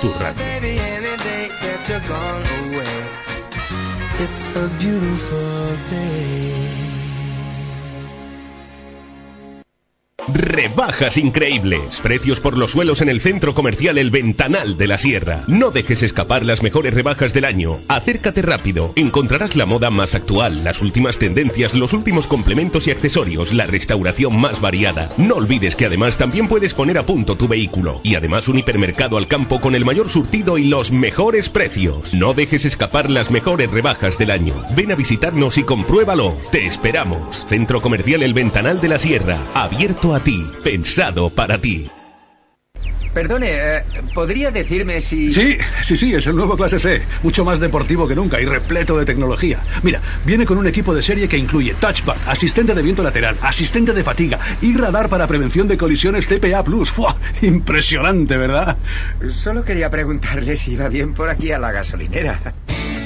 tu radio. Baby, any day that you're gone away, it's a beautiful day. Rebajas increíbles. Precios por los suelos en el centro comercial El Ventanal de la Sierra. No dejes escapar las mejores rebajas del año. Acércate rápido. Encontrarás la moda más actual, las últimas tendencias, los últimos complementos y accesorios, la restauración más variada. No olvides que además también puedes poner a punto tu vehículo. Y además un hipermercado al campo con el mayor surtido y los mejores precios. No dejes escapar las mejores rebajas del año. Ven a visitarnos y compruébalo. Te esperamos. Centro Comercial El Ventanal de la Sierra. Abierto a ti. Pensado para ti. Perdone, eh, ¿podría decirme si... Sí, sí, sí, es el nuevo clase C. Mucho más deportivo que nunca y repleto de tecnología. Mira, viene con un equipo de serie que incluye touchpad, asistente de viento lateral, asistente de fatiga y radar para prevención de colisiones CPA+. ¡Fua! Impresionante, ¿verdad? Solo quería preguntarle si iba bien por aquí a la gasolinera.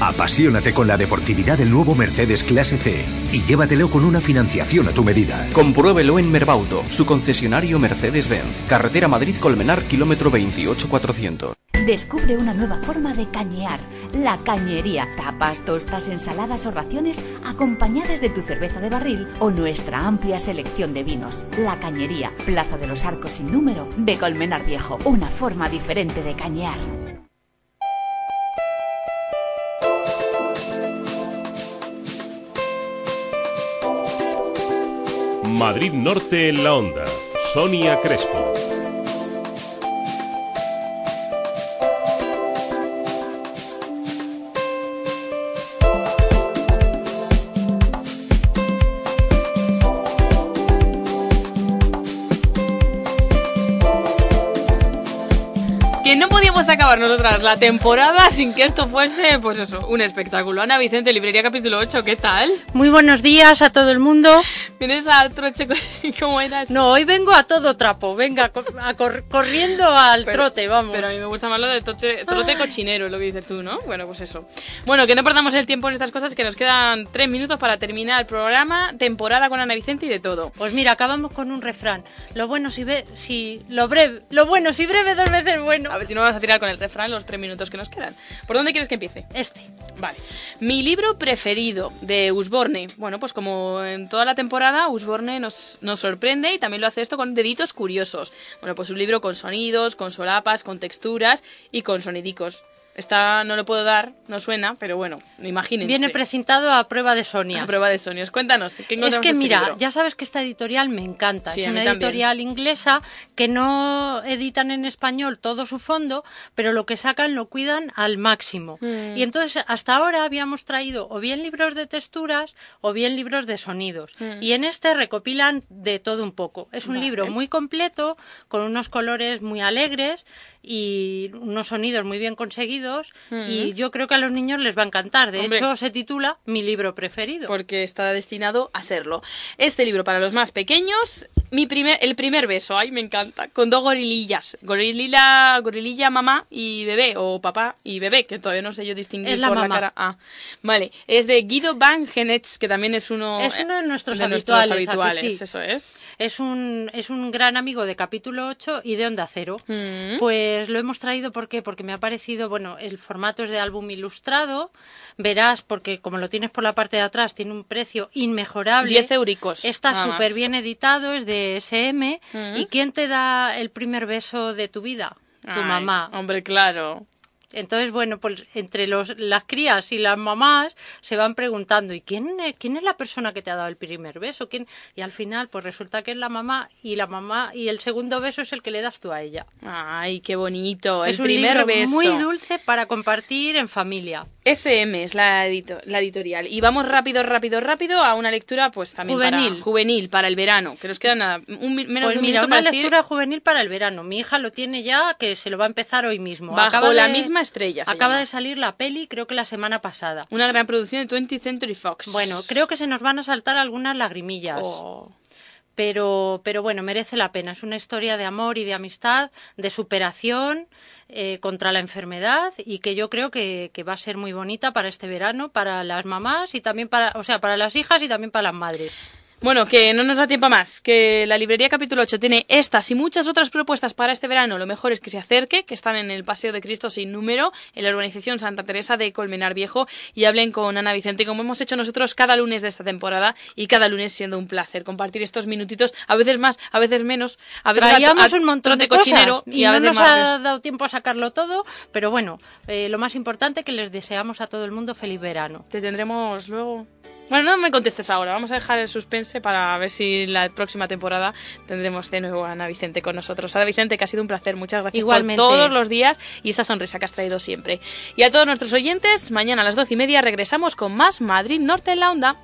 Apasionate con la deportividad del nuevo Mercedes Clase C y llévatelo con una financiación a tu medida. Compruébelo en Merbauto, su concesionario Mercedes-Benz. Carretera Madrid-Colmenar, kilómetro 28400. Descubre una nueva forma de cañear, la cañería. Tapas, tostas, ensaladas o raciones acompañadas de tu cerveza de barril o nuestra amplia selección de vinos. La cañería, Plaza de los Arcos sin número, de Colmenar Viejo. Una forma diferente de cañear. Madrid Norte en la Onda. Sonia Crespo. Acabar nosotras la temporada sin que esto fuese, pues eso, un espectáculo. Ana Vicente, Librería Capítulo 8, ¿qué tal? Muy buenos días a todo el mundo. ¿Vienes a troche cómo eras? No, hoy vengo a todo trapo, venga, a cor- corriendo al Pero- trote, vamos. Pero a mí me gusta más lo de trote, trote cochinero, es lo que dices tú, ¿no? Bueno, pues eso. Bueno, que no perdamos el tiempo en estas cosas, que nos quedan tres minutos para terminar el programa, temporada con Ana Vicente y de todo. Pues mira, acabamos con un refrán. Lo bueno si ve, si lo breve, lo bueno si breve dos veces bueno. A ver si no vas a tirar con el refrán los tres minutos que nos quedan. ¿Por dónde quieres que empiece? Este. Vale. Mi libro preferido de Usborne. Bueno, pues como en toda la temporada, Usborne nos, nos sorprende y también lo hace esto con deditos curiosos. Bueno, pues un libro con sonidos, con solapas, con texturas y con sonidicos. Esta no lo puedo dar, no suena, pero bueno, imagínense. Viene precintado a prueba de Sonia. A prueba de sonidos. Cuéntanos, ¿qué Es que este mira, libro? ya sabes que esta editorial me encanta. Sí, es una también. editorial inglesa que no editan en español todo su fondo, pero lo que sacan lo cuidan al máximo. Mm. Y entonces hasta ahora habíamos traído o bien libros de texturas o bien libros de sonidos. Mm. Y en este recopilan de todo un poco. Es un Vale. libro muy completo, con unos colores muy alegres y unos sonidos muy bien conseguidos Mm. y yo creo que a los niños les va a encantar. De Hombre. hecho, se titula Mi libro preferido. Porque está destinado a serlo. Este libro para los más pequeños, mi primer, el primer beso, ay, me encanta, con dos gorilillas, gorililla, gorililla mamá y bebé, o papá y bebé, que todavía no sé yo distinguir Es la por mamá. la cara. Ah, vale, es de Guido Van Genetz, que también es uno, Es uno de nuestros de habituales, nuestros ¿a que habituales, sí? eso es. Es un, es un gran amigo de capítulo 8 y de Onda Cero. Mm. Pues lo hemos traído ¿por qué? porque me ha parecido, bueno, el formato es de álbum ilustrado. Verás, porque como lo tienes por la parte de atrás, tiene un precio inmejorable. 10 euricos, Está súper bien editado, es de SM. ¿Y quién te da el primer beso de tu vida? Tu Ay, mamá. Hombre, claro. Entonces, bueno, pues entre los, las crías y las mamás se van preguntando, ¿y quién, es- quién es la persona que te ha dado el primer beso? ¿Quién? Y al final, pues resulta que es la mamá y la mamá y el segundo beso es el que le das tú a ella. Ay, qué bonito, es el un primer libro beso. muy dulce para compartir en familia. SM es la, edito- la editorial. Y vamos rápido, rápido, rápido a una lectura, pues también Juvenil. para juvenil, para el verano, que nos queda nada, un, menos Pues de un mira, una para decir lectura juvenil para el verano. Mi hija lo tiene ya, que se lo va a empezar hoy mismo. Bajo Acaba la de- misma estrella. Acaba llama. de salir la peli, creo que la semana pasada. Una gran producción de 20th Century Fox. Bueno, creo que se nos van a saltar algunas lagrimillas. Oh. Pero, pero bueno, merece la pena. Es una historia de amor y de amistad, de superación eh, contra la enfermedad y que yo creo que, que va a ser muy bonita para este verano, para las mamás y también para, o sea, para las hijas y también para las madres. Bueno, que no nos da tiempo más, que la librería capítulo 8 tiene estas y muchas otras propuestas para este verano. Lo mejor es que se acerque, que están en el Paseo de Cristo sin número, en la urbanización Santa Teresa de Colmenar Viejo, y hablen con Ana Vicente, como hemos hecho nosotros cada lunes de esta temporada, y cada lunes siendo un placer compartir estos minutitos, a veces más, a veces menos, a veces Traíamos a un montón de cosas cochinero y, y a no veces nos más. ha dado tiempo a sacarlo todo, pero bueno, eh, lo más importante que les deseamos a todo el mundo feliz verano. Te tendremos luego. Bueno, no me contestes ahora. Vamos a dejar el suspense para ver si la próxima temporada tendremos de nuevo a Ana Vicente con nosotros. Ana Vicente, que ha sido un placer. Muchas gracias Igualmente. por todos los días y esa sonrisa que has traído siempre. Y a todos nuestros oyentes, mañana a las doce y media regresamos con más Madrid Norte en la Onda.